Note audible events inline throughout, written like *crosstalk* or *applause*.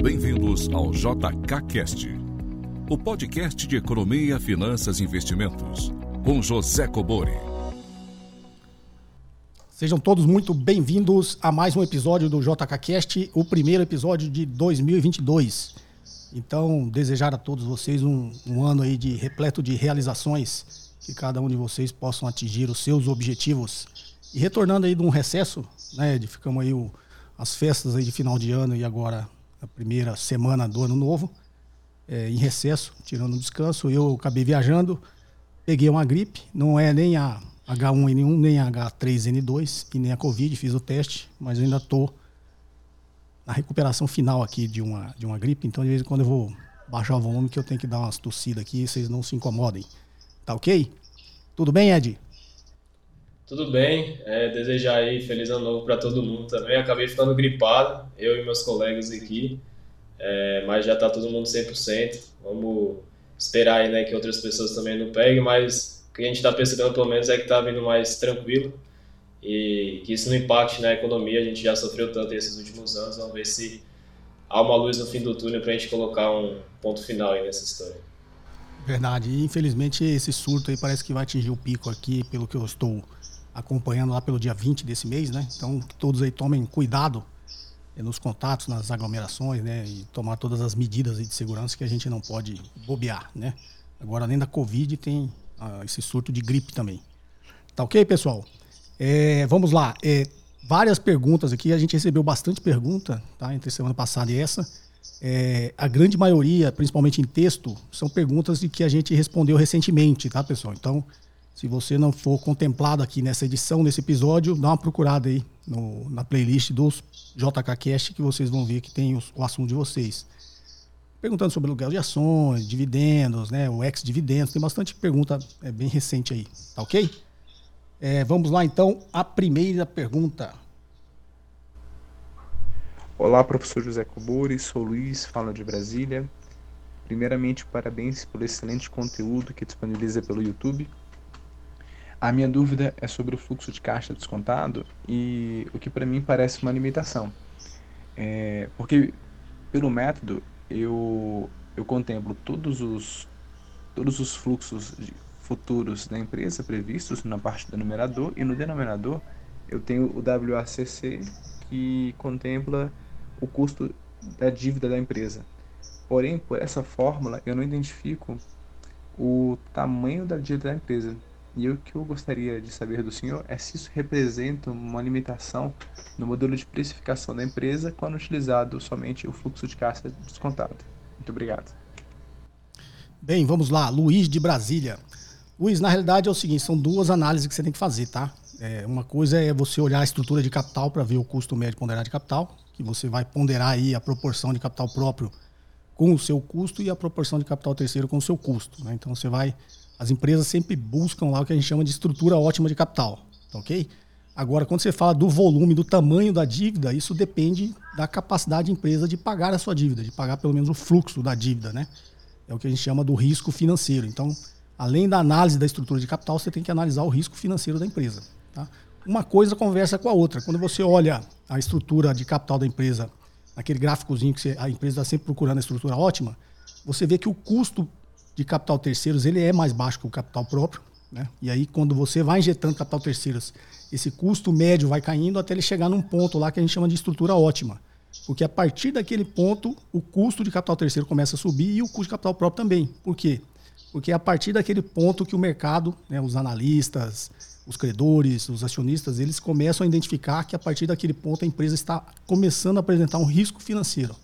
Bem-vindos ao JKCast, o podcast de economia, finanças e investimentos, com José Cobori. Sejam todos muito bem-vindos a mais um episódio do JKCast, o primeiro episódio de 2022. Então, desejar a todos vocês um, um ano aí de repleto de realizações, que cada um de vocês possam atingir os seus objetivos. E retornando aí de um recesso, né, de ficamos aí o, as festas aí de final de ano e agora a primeira semana do ano novo, é, em recesso, tirando um descanso. Eu acabei viajando, peguei uma gripe, não é nem a H1N1, nem a H3N2 e nem a Covid, fiz o teste, mas ainda estou na recuperação final aqui de uma, de uma gripe, então de vez em quando eu vou baixar o volume que eu tenho que dar umas tossidas aqui, vocês não se incomodem. Tá ok? Tudo bem, Ed? Tudo bem, é, desejar aí feliz ano novo para todo mundo também. Acabei ficando gripado, eu e meus colegas aqui, é, mas já está todo mundo 100%. Vamos esperar aí né, que outras pessoas também não peguem, mas o que a gente está percebendo pelo menos é que está vindo mais tranquilo e que isso não impacte na economia. A gente já sofreu tanto esses últimos anos, vamos ver se há uma luz no fim do túnel para a gente colocar um ponto final aí nessa história. Verdade, e infelizmente esse surto aí parece que vai atingir o pico aqui, pelo que eu estou acompanhando lá pelo dia 20 desse mês, né? Então, que todos aí tomem cuidado eh, nos contatos, nas aglomerações, né? E tomar todas as medidas de segurança que a gente não pode bobear, né? Agora, além da Covid, tem ah, esse surto de gripe também. Tá ok, pessoal? É, vamos lá. É, várias perguntas aqui. A gente recebeu bastante pergunta, tá? Entre semana passada e essa. É, a grande maioria, principalmente em texto, são perguntas de que a gente respondeu recentemente, tá, pessoal? Então, se você não for contemplado aqui nessa edição, nesse episódio, dá uma procurada aí no, na playlist dos JKCast que vocês vão ver que tem o, o assunto de vocês. Perguntando sobre aluguel de ações, dividendos, né, o ex-dividendos, tem bastante pergunta é, bem recente aí, tá ok? É, vamos lá então, a primeira pergunta. Olá, professor José Coburi, sou Luiz, falo de Brasília. Primeiramente, parabéns pelo excelente conteúdo que disponibiliza pelo YouTube. A minha dúvida é sobre o fluxo de caixa descontado e o que para mim parece uma limitação. É, porque pelo método eu, eu contemplo todos os, todos os fluxos futuros da empresa previstos na parte do numerador e no denominador eu tenho o WACC que contempla o custo da dívida da empresa. Porém, por essa fórmula, eu não identifico o tamanho da dívida da empresa. E o que eu gostaria de saber do senhor é se isso representa uma limitação no modelo de precificação da empresa quando utilizado somente o fluxo de caixa descontado. Muito obrigado. Bem, vamos lá. Luiz de Brasília. Luiz, na realidade é o seguinte, são duas análises que você tem que fazer, tá? É, uma coisa é você olhar a estrutura de capital para ver o custo médio ponderado de capital, que você vai ponderar aí a proporção de capital próprio com o seu custo e a proporção de capital terceiro com o seu custo. Né? Então você vai as empresas sempre buscam lá o que a gente chama de estrutura ótima de capital, tá ok? Agora, quando você fala do volume, do tamanho da dívida, isso depende da capacidade da empresa de pagar a sua dívida, de pagar pelo menos o fluxo da dívida, né? É o que a gente chama do risco financeiro. Então, além da análise da estrutura de capital, você tem que analisar o risco financeiro da empresa. Tá? Uma coisa conversa com a outra. Quando você olha a estrutura de capital da empresa, aquele gráficozinho que você, a empresa está sempre procurando a estrutura ótima, você vê que o custo de capital terceiros ele é mais baixo que o capital próprio. Né? E aí, quando você vai injetando capital terceiros, esse custo médio vai caindo até ele chegar num ponto lá que a gente chama de estrutura ótima. Porque a partir daquele ponto, o custo de capital terceiro começa a subir e o custo de capital próprio também. Por quê? Porque é a partir daquele ponto que o mercado, né, os analistas, os credores, os acionistas, eles começam a identificar que a partir daquele ponto a empresa está começando a apresentar um risco financeiro.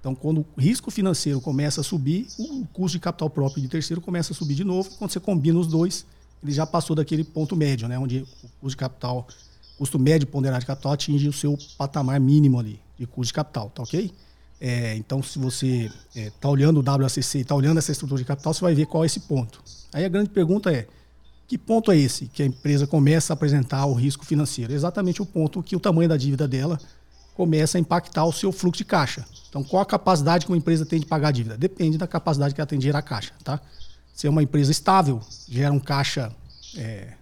Então, quando o risco financeiro começa a subir, o custo de capital próprio de terceiro começa a subir de novo. Quando você combina os dois, ele já passou daquele ponto médio, né? onde o custo de capital, custo médio ponderado de capital atinge o seu patamar mínimo ali de custo de capital, tá ok? É, então, se você está é, tá olhando o WACC está olhando essa estrutura de capital, você vai ver qual é esse ponto. Aí a grande pergunta é, que ponto é esse que a empresa começa a apresentar o risco financeiro? Exatamente o ponto que o tamanho da dívida dela começa a impactar o seu fluxo de caixa. Então, qual a capacidade que uma empresa tem de pagar a dívida? Depende da capacidade que ela tem de gerar caixa. Tá? Se é uma empresa estável, gera um caixa é,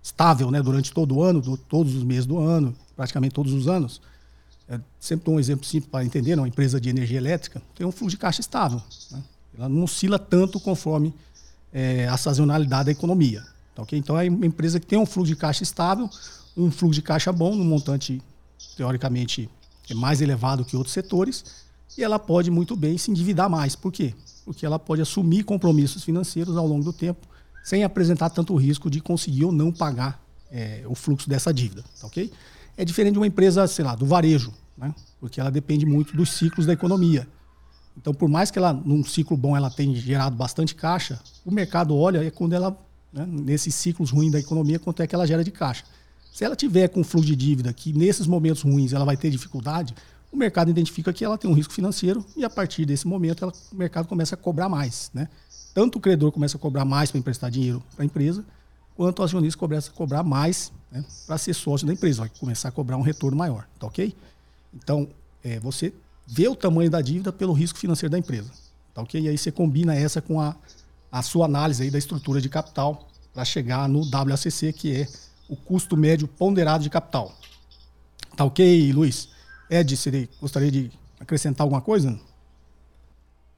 estável né, durante todo o ano, do, todos os meses do ano, praticamente todos os anos, é, sempre dou um exemplo simples para entender, uma empresa de energia elétrica tem um fluxo de caixa estável. Né? Ela não oscila tanto conforme é, a sazonalidade da economia. Tá, okay? Então é uma empresa que tem um fluxo de caixa estável, um fluxo de caixa bom, num montante teoricamente é mais elevado que outros setores, e ela pode muito bem se endividar mais. Por quê? Porque ela pode assumir compromissos financeiros ao longo do tempo, sem apresentar tanto risco de conseguir ou não pagar é, o fluxo dessa dívida. Tá, ok? É diferente de uma empresa, sei lá, do varejo, né? porque ela depende muito dos ciclos da economia. Então, por mais que ela, num ciclo bom, ela tenha gerado bastante caixa, o mercado olha é quando ela, né, nesses ciclos ruins da economia, quanto é que ela gera de caixa. Se ela tiver com fluxo de dívida que nesses momentos ruins ela vai ter dificuldade, o mercado identifica que ela tem um risco financeiro e a partir desse momento ela, o mercado começa a cobrar mais. Né? Tanto o credor começa a cobrar mais para emprestar dinheiro para a empresa, quanto o acionista começa a cobrar mais né, para ser sócio da empresa, vai começar a cobrar um retorno maior, tá ok? Então, é, você vê o tamanho da dívida pelo risco financeiro da empresa, tá ok? E aí você combina essa com a, a sua análise aí da estrutura de capital para chegar no WACC, que é o custo médio ponderado de capital. Tá ok, Luiz? Ed, você gostaria de acrescentar alguma coisa?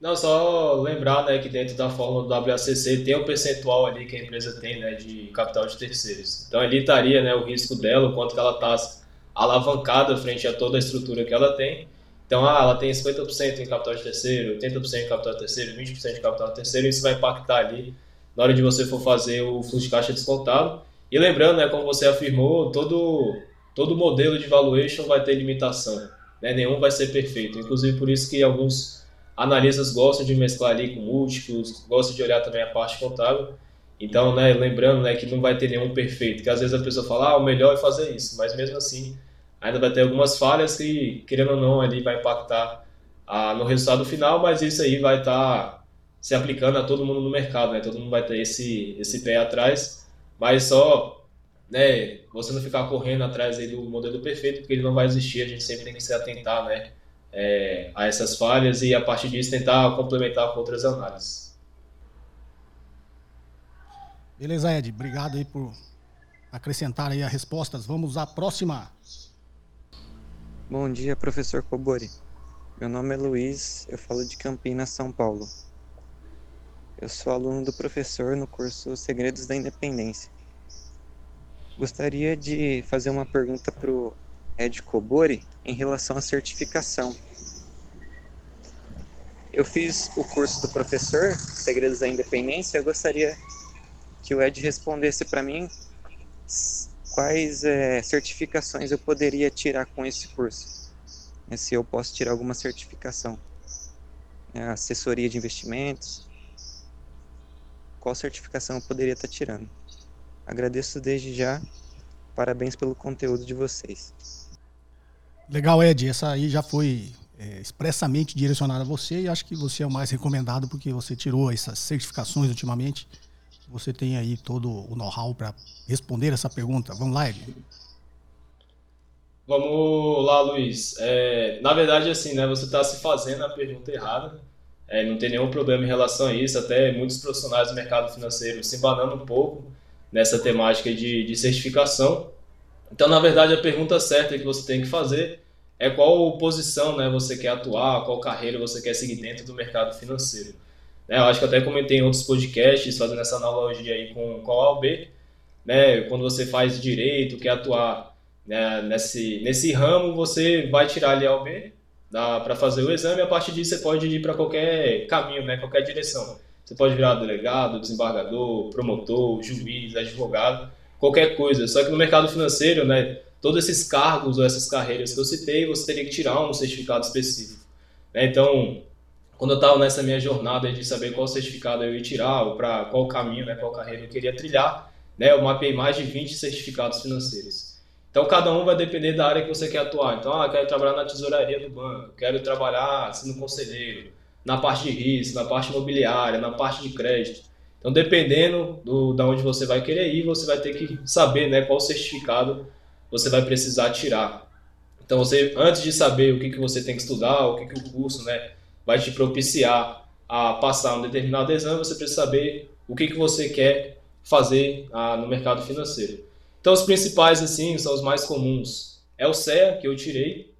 Não, só lembrar né, que dentro da fórmula do WACC tem o um percentual ali que a empresa tem né, de capital de terceiros. Então ali estaria né, o risco dela, o quanto que ela está alavancada frente a toda a estrutura que ela tem. Então, ah, ela tem 50% em capital de terceiro, 80% em capital de terceiro, 20% de capital de terceiro, isso vai impactar ali na hora de você for fazer o fluxo de caixa descontado. E lembrando, né, como você afirmou, todo, todo modelo de valuation vai ter limitação. Né? Nenhum vai ser perfeito. Inclusive por isso que alguns analistas gostam de mesclar ali com múltiplos, gostam de olhar também a parte contábil. Então, né, lembrando né, que não vai ter nenhum perfeito, que às vezes a pessoa fala, ah, o melhor é fazer isso, mas mesmo assim ainda vai ter algumas falhas que, querendo ou não, ali vai impactar ah, no resultado final, mas isso aí vai estar tá se aplicando a todo mundo no mercado, né? Todo mundo vai ter esse, esse pé atrás, mas só né, você não ficar correndo atrás aí do modelo perfeito, porque ele não vai existir, a gente sempre tem que se atentar, né? é, a essas falhas e a partir disso tentar complementar com outras análises. Beleza, Ed. Obrigado aí por acrescentar aí as respostas. Vamos à próxima. Bom dia, professor Cobori. Meu nome é Luiz, eu falo de Campinas, São Paulo. Eu sou aluno do professor no curso Segredos da Independência. Gostaria de fazer uma pergunta para o Ed Cobori em relação à certificação. Eu fiz o curso do professor, Segredos da Independência, eu gostaria que o Ed respondesse para mim quais é, certificações eu poderia tirar com esse curso. É, se eu posso tirar alguma certificação. É, assessoria de investimentos. Qual certificação eu poderia estar tá tirando? Agradeço desde já. Parabéns pelo conteúdo de vocês. Legal, Ed. Essa aí já foi é, expressamente direcionada a você e acho que você é o mais recomendado porque você tirou essas certificações ultimamente. Você tem aí todo o know-how para responder essa pergunta. Vamos lá, Ed. Vamos lá, Luiz. É, na verdade, assim, né, você está se fazendo a pergunta errada. É, não tem nenhum problema em relação a isso. Até muitos profissionais do mercado financeiro se embanando um pouco nessa temática de, de certificação. Então, na verdade, a pergunta certa que você tem que fazer é qual posição né, você quer atuar, qual carreira você quer seguir dentro do mercado financeiro. Né, eu acho que até comentei em outros podcasts, fazendo essa analogia aí com, com a OAB, né, quando você faz direito, quer atuar né, nesse, nesse ramo, você vai tirar ali a OAB para fazer o exame, a partir disso você pode ir para qualquer caminho, né, qualquer direção. Você pode virar delegado, desembargador, promotor, juiz, advogado, qualquer coisa. Só que no mercado financeiro, né, todos esses cargos ou essas carreiras que eu citei, você teria que tirar um certificado específico. Né? Então, quando eu estava nessa minha jornada de saber qual certificado eu ia tirar, para qual caminho, né, qual carreira eu queria trilhar, né, eu mapeei mais de 20 certificados financeiros. Então, cada um vai depender da área que você quer atuar. Então, ah, quero trabalhar na tesouraria do banco, quero trabalhar sendo conselheiro, na parte de risco, na parte imobiliária, na parte de crédito. Então, dependendo do, da onde você vai querer ir, você vai ter que saber né, qual certificado você vai precisar tirar. Então, você, antes de saber o que, que você tem que estudar, o que, que o curso né, vai te propiciar a passar um determinado exame, você precisa saber o que, que você quer fazer ah, no mercado financeiro. Então, os principais, assim, são os mais comuns. É o CEA, que eu tirei,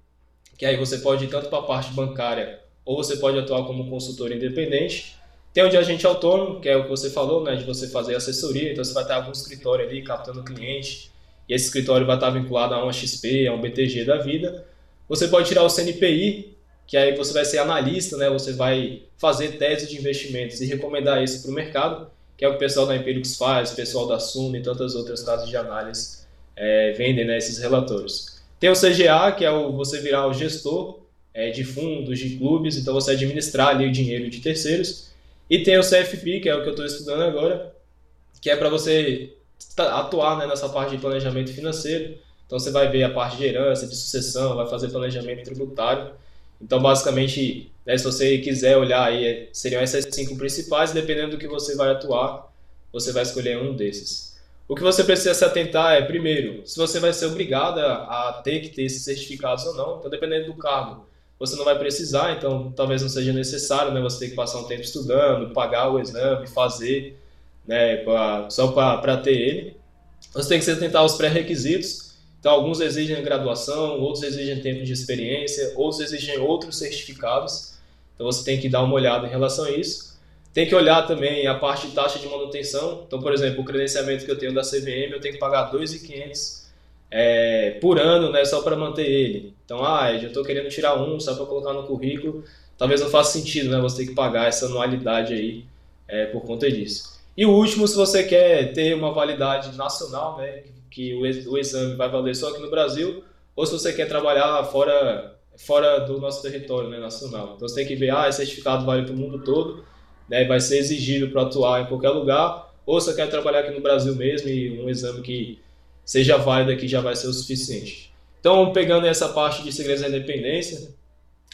que aí você pode ir tanto para a parte bancária ou você pode atuar como consultor independente. Tem o de agente autônomo, que é o que você falou, né, de você fazer assessoria, então você vai ter algum escritório ali captando cliente, e esse escritório vai estar vinculado a uma XP, a um BTG da vida. Você pode tirar o CNPI, que aí você vai ser analista, né, você vai fazer tese de investimentos e recomendar isso para o mercado, que é o que o pessoal da Empirix faz, o pessoal da Suno e tantas outras casas de análise é, vendem né, esses relatórios. Tem o CGA, que é o, você virar o gestor é, de fundos, de clubes, então você administrar ali o dinheiro de terceiros. E tem o CFP, que é o que eu estou estudando agora, que é para você atuar né, nessa parte de planejamento financeiro. Então você vai ver a parte de herança, de sucessão, vai fazer planejamento tributário. Então, basicamente, né, se você quiser olhar aí, seriam essas cinco principais, dependendo do que você vai atuar, você vai escolher um desses. O que você precisa se atentar é, primeiro, se você vai ser obrigado a ter que ter esses certificados ou não. Então, dependendo do cargo, você não vai precisar, então talvez não seja necessário, né? Você ter que passar um tempo estudando, pagar o exame, fazer, né? Pra, só para ter ele. Você tem que se atentar aos pré-requisitos. Então, alguns exigem graduação, outros exigem tempo de experiência, outros exigem outros certificados. Então, você tem que dar uma olhada em relação a isso. Tem que olhar também a parte de taxa de manutenção. Então, por exemplo, o credenciamento que eu tenho da CVM, eu tenho que pagar R$ 2.500 é, por ano, né, só para manter ele. Então, ah, eu estou querendo tirar um só para colocar no currículo. Talvez não faça sentido, né, você ter que pagar essa anualidade aí é, por conta disso. E o último, se você quer ter uma validade nacional, né, que o, exame vai valer só aqui no Brasil, ou se você quer trabalhar fora, fora do nosso território né, nacional. Então você tem que ver, ah, esse certificado vale para o mundo todo, né, vai ser exigido para atuar em qualquer lugar, ou você quer trabalhar aqui no Brasil mesmo e um exame que seja válido aqui já vai ser o suficiente. Então, pegando essa parte de segredos da independência,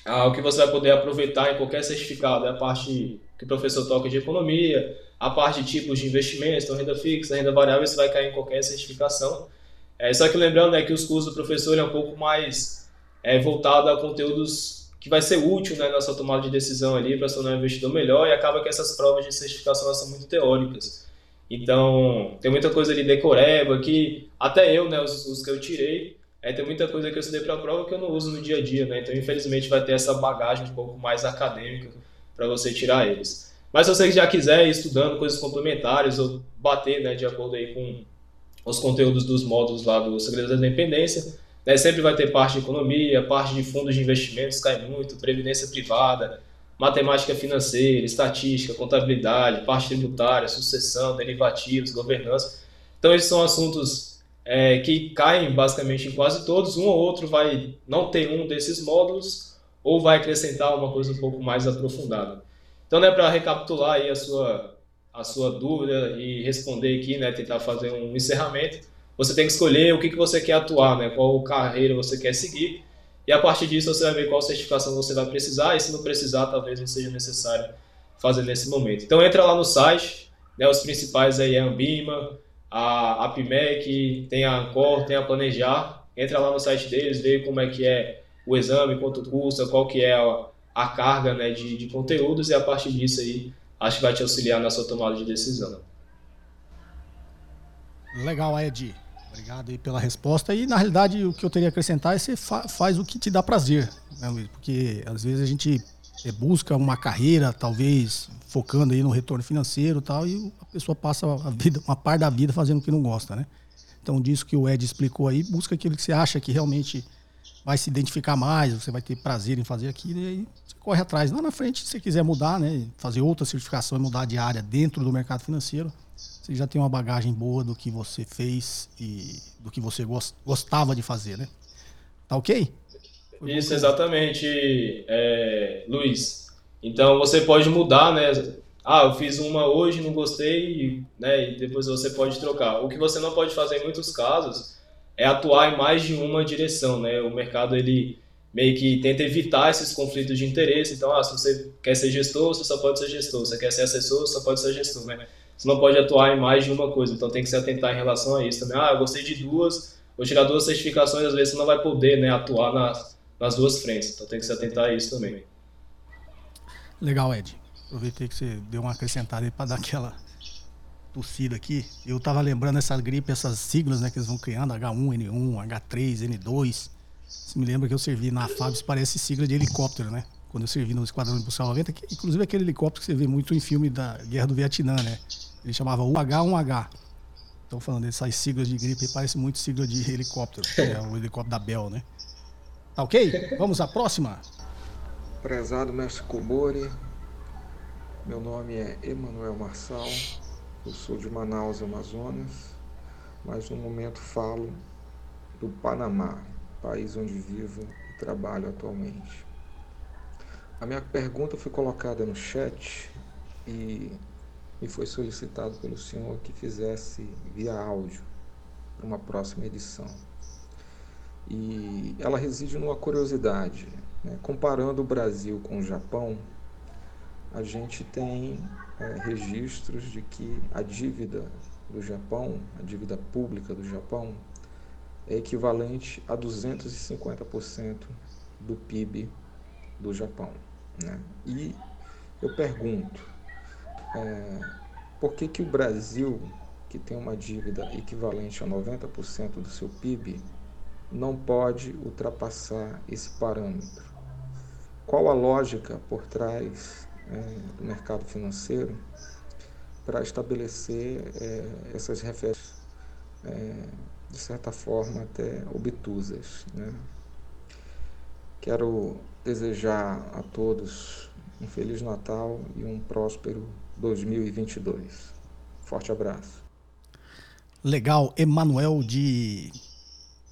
ah, o que você vai poder aproveitar em qualquer certificado é a parte que o professor toca de economia, a parte de tipos de investimentos, então renda fixa, renda variável, isso vai cair em qualquer certificação. É, só que lembrando né, que os cursos do professor é um pouco mais é, voltado a conteúdos que vai ser útil né, na sua tomada de decisão ali para se tornar um investidor melhor e acaba que essas provas de certificação são muito teóricas. Então, tem muita coisa ali decoreba que até eu, né, os, os que eu tirei, é, tem muita coisa que eu estudei para a prova que eu não uso no dia a dia, né? Então, infelizmente, vai ter essa bagagem um pouco mais acadêmica para você tirar eles. Mas se você já quiser ir estudando coisas complementares ou bater, né, de acordo aí com os conteúdos dos módulos lá do Segredo da Independência, né, sempre vai ter parte de economia, parte de fundos de investimentos cai muito, previdência privada, matemática financeira, estatística, contabilidade, parte tributária, sucessão, derivativos, governança. Então, esses são assuntos é, que caem basicamente em quase todos. Um ou outro vai não ter um desses módulos ou vai acrescentar uma coisa um pouco mais aprofundada. Então, né, para recapitular aí a sua, a sua dúvida e responder aqui, né, tentar fazer um encerramento, você tem que escolher o que, que você quer atuar, né, qual carreira você quer seguir e a partir disso você vai ver qual certificação você vai precisar e se não precisar, talvez não seja necessário fazer nesse momento. Então entra lá no site, né, os principais aí é a Ambima, a APMEC, tem a Ancor, tem a Planejar. Entra lá no site deles, vê como é que é o exame, quanto custa, qual que é a, a carga né, de, de conteúdos e a partir disso aí acho que vai te auxiliar na sua tomada de decisão. Legal, Ed. Obrigado aí pela resposta. E na realidade o que eu teria a acrescentar é você fa faz o que te dá prazer, né, Luiz? Porque às vezes a gente é, busca uma carreira, talvez focando aí no retorno financeiro e tal, e a pessoa passa a vida, uma parte da vida fazendo o que não gosta, né? Então, disso que o Ed explicou aí, busca aquilo que você acha que realmente vai se identificar mais, você vai ter prazer em fazer aquilo, e aí você corre atrás. Lá na frente, se você quiser mudar, né, fazer outra certificação e mudar de área dentro do mercado financeiro, você já tem uma bagagem boa do que você fez e do que você gostava de fazer, né? Tá ok? Foi Isso, exatamente, é, Luiz. Então você pode mudar, né? Ah, eu fiz uma hoje, não gostei, né? E depois você pode trocar. O que você não pode fazer em muitos casos é atuar em mais de uma direção, né? O mercado ele meio que tenta evitar esses conflitos de interesse. Então, ah, se você quer ser gestor, você só pode ser gestor. Se você quer ser assessor, você só pode ser gestor, né? Você não pode atuar em mais de uma coisa, então tem que se atentar em relação a isso também. Ah, eu gostei de duas, vou tirar duas certificações, às vezes você não vai poder né, atuar nas, nas duas frentes, então tem que se atentar a isso também. Legal, Ed. Aproveitei que você deu uma acrescentada aí para dar aquela tossida aqui. Eu tava lembrando essa gripe, essas siglas né, que eles vão criando, H1N1, H3, N2. Você me lembra que eu servi na FABS, parece sigla de helicóptero, né? Quando eu servi no Esquadrão Impulsão 90, que, inclusive aquele helicóptero que você vê muito em filme da Guerra do Vietnã, né? Ele chamava UH-1H. Estão falando dessas siglas de gripe, parece muito sigla de helicóptero, *laughs* é o helicóptero da Bell, né? Tá ok? Vamos à próxima. Prezado mestre Kobori, meu nome é Emanuel Marçal, eu sou de Manaus, Amazonas, mas no momento falo do Panamá, país onde vivo e trabalho atualmente. A minha pergunta foi colocada no chat e me foi solicitado pelo senhor que fizesse via áudio para uma próxima edição. E ela reside numa curiosidade. Né? Comparando o Brasil com o Japão, a gente tem é, registros de que a dívida do Japão, a dívida pública do Japão, é equivalente a 250% do PIB do Japão. Né? E eu pergunto, é, por que, que o Brasil, que tem uma dívida equivalente a 90% do seu PIB, não pode ultrapassar esse parâmetro? Qual a lógica por trás é, do mercado financeiro para estabelecer é, essas referências, é, de certa forma, até obtusas? Né? Quero desejar a todos um Feliz Natal e um próspero 2022. Forte abraço. Legal, Emanuel de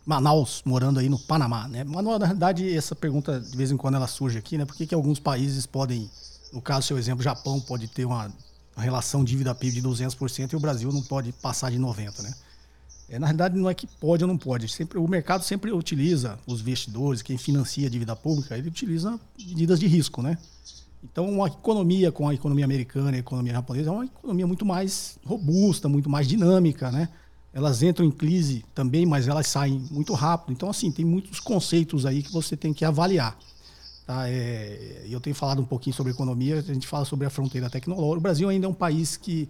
Manaus, morando aí no Panamá, né? Manuel, na realidade, essa pergunta de vez em quando ela surge aqui, né? Por que, que alguns países podem, no caso, seu exemplo, Japão pode ter uma, uma relação dívida PIB de 200% e o Brasil não pode passar de 90%, né? É, na realidade, não é que pode ou não pode. Sempre, o mercado sempre utiliza, os investidores, quem financia a dívida pública, ele utiliza medidas de risco, né? Então, uma economia com a economia americana e a economia japonesa é uma economia muito mais robusta, muito mais dinâmica, né? Elas entram em crise também, mas elas saem muito rápido. Então, assim, tem muitos conceitos aí que você tem que avaliar. Tá? É, eu tenho falado um pouquinho sobre economia, a gente fala sobre a fronteira tecnológica. O Brasil ainda é um país que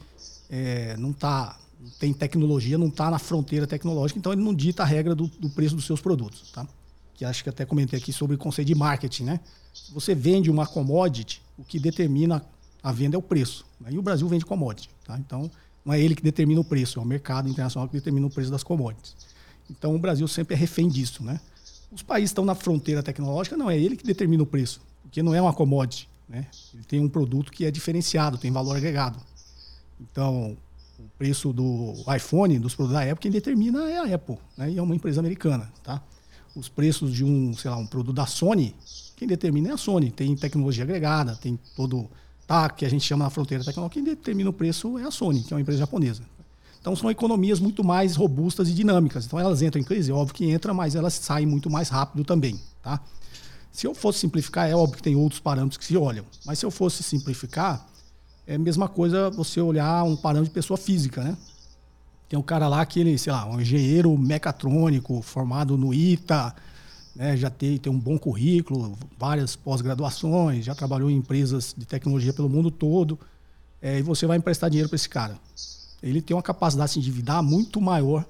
é, não está tem tecnologia, não está na fronteira tecnológica, então ele não dita a regra do, do, preço dos seus produtos. Tá? Que acho que até comentei aqui sobre o conceito de marketing. Né? Você vende uma commodity, o que determina a venda é o preço. Né? E o Brasil vende commodity. Tá? Então, não é ele que determina o preço, é o mercado internacional que determina o preço das commodities. Então, o Brasil sempre é refém disso. Né? Os países estão na fronteira tecnológica, não é ele que determina o preço, porque não é uma commodity. Né? Ele tem um produto que é diferenciado, tem valor agregado. Então, o preço do iPhone, dos produtos da Apple, quem determina é a Apple, né? E é uma empresa americana, tá? Os preços de um, sei lá, um produto da Sony, quem determina é a Sony. Tem tecnologia agregada, tem todo, tá, que a gente chama na fronteira tecnológica, quem determina o preço é a Sony, que é uma empresa japonesa. Então são economias muito mais robustas e dinâmicas. Então elas entram em crise, é óbvio que entra, mas elas saem muito mais rápido também, tá? Se eu fosse simplificar, é óbvio que tem outros parâmetros que se olham, mas se eu fosse simplificar, é a mesma coisa você olhar um parâmetro de pessoa física, né? Tem um cara lá que ele, sei lá, um engenheiro mecatrônico formado no ITA, né, já tem, tem um bom currículo, várias pós-graduações, já trabalhou em empresas de tecnologia pelo mundo todo, é, e você vai emprestar dinheiro para esse cara. Ele tem uma capacidade de se endividar muito maior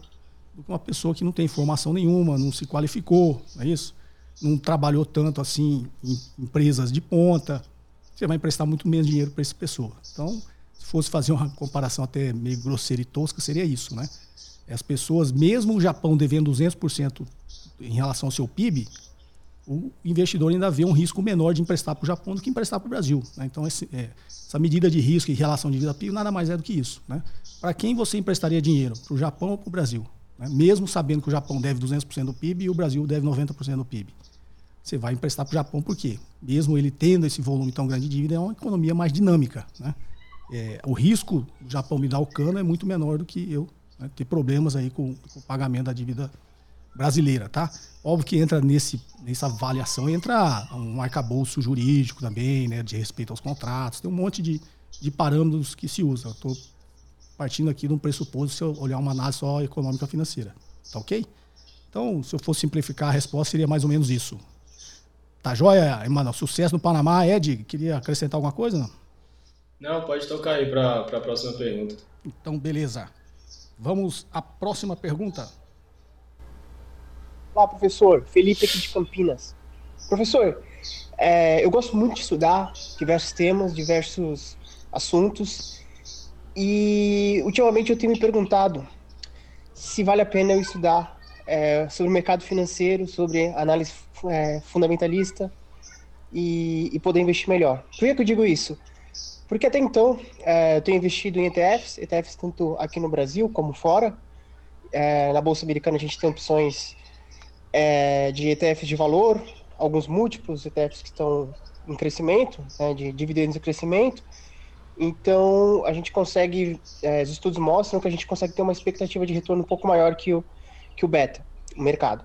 do que uma pessoa que não tem formação nenhuma, não se qualificou, não é isso? Não trabalhou tanto assim em empresas de ponta, você vai emprestar muito menos dinheiro para essa pessoa. Então, se fosse fazer uma comparação até meio grosseira e tosca, seria isso, né? As pessoas, mesmo o Japão devendo 200% em relação ao seu PIB, o investidor ainda vê um risco menor de emprestar para o Japão do que emprestar para o Brasil. Né? Então, esse, é, essa medida de risco em relação de vida PIB nada mais é do que isso. Né? Para quem você emprestaria dinheiro? Para o Japão ou para o Brasil? Né? Mesmo sabendo que o Japão deve 200% do PIB e o Brasil deve 90% do PIB você vai emprestar para o Japão, por quê? Mesmo ele tendo esse volume tão grande de dívida, é uma economia mais dinâmica. Né? É, o risco do Japão me dar o cano é muito menor do que eu né, ter problemas aí com, com, o pagamento da dívida brasileira. Tá? Óbvio que entra nesse, nessa avaliação, entra um arcabouço jurídico também, né, de respeito aos contratos, tem um monte de, de parâmetros que se usa. Estou partindo aqui de um pressuposto se eu olhar uma análise só econômica financeira. Tá ok? Então, se eu fosse simplificar a resposta, seria mais ou menos isso. Tá joia, Emanuel? Sucesso no Panamá. Ed, queria acrescentar alguma coisa? Não, não pode tocar aí para a próxima pergunta. Então, beleza. Vamos à próxima pergunta. Olá, professor. Felipe aqui de Campinas. Professor, é, eu gosto muito de estudar diversos temas, diversos assuntos. E ultimamente eu tenho me perguntado se vale a pena eu estudar é, sobre o mercado financeiro, sobre análise é, fundamentalista e, e, poder investir melhor. Por que, eu digo isso? Porque até então é, eu tenho investido em ETFs, ETFs tanto aqui no Brasil como fora. É, na Bolsa Americana a gente tem opções é, de ETFs de valor, alguns múltiplos ETFs que estão em crescimento, né, de dividendos em crescimento. Então a gente consegue, é, os estudos mostram que a gente consegue ter uma expectativa de retorno um pouco maior que o, que o beta, o mercado.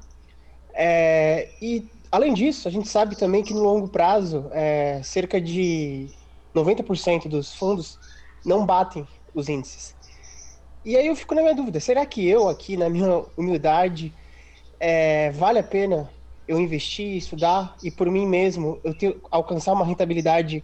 É, e além disso, a gente sabe também que no longo prazo, é, cerca de 90% dos fundos não batem os índices. E aí eu fico na minha dúvida, será que eu aqui, na minha humildade, é, vale a pena eu investir, estudar e por mim mesmo eu ter, alcançar uma rentabilidade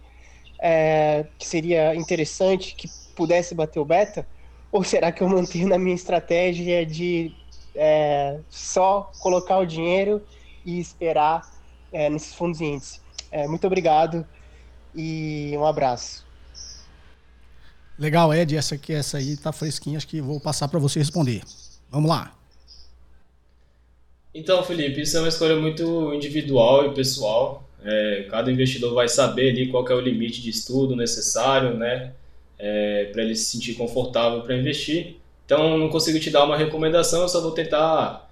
é, que seria interessante, que pudesse bater o beta? Ou será que eu mantenho na minha estratégia de é, só colocar o dinheiro e esperar é, nesses fundos índice? É, muito obrigado e um abraço. Legal, Ed, essa aqui, essa aí tá fresquinha, acho que vou passar para você responder. Vamos lá. Então, Felipe, isso é uma escolha muito individual e pessoal. É, cada investidor vai saber ali qual é o limite de estudo necessário, né, é, para ele se sentir confortável para investir. Então, não consigo te dar uma recomendação, eu só vou tentar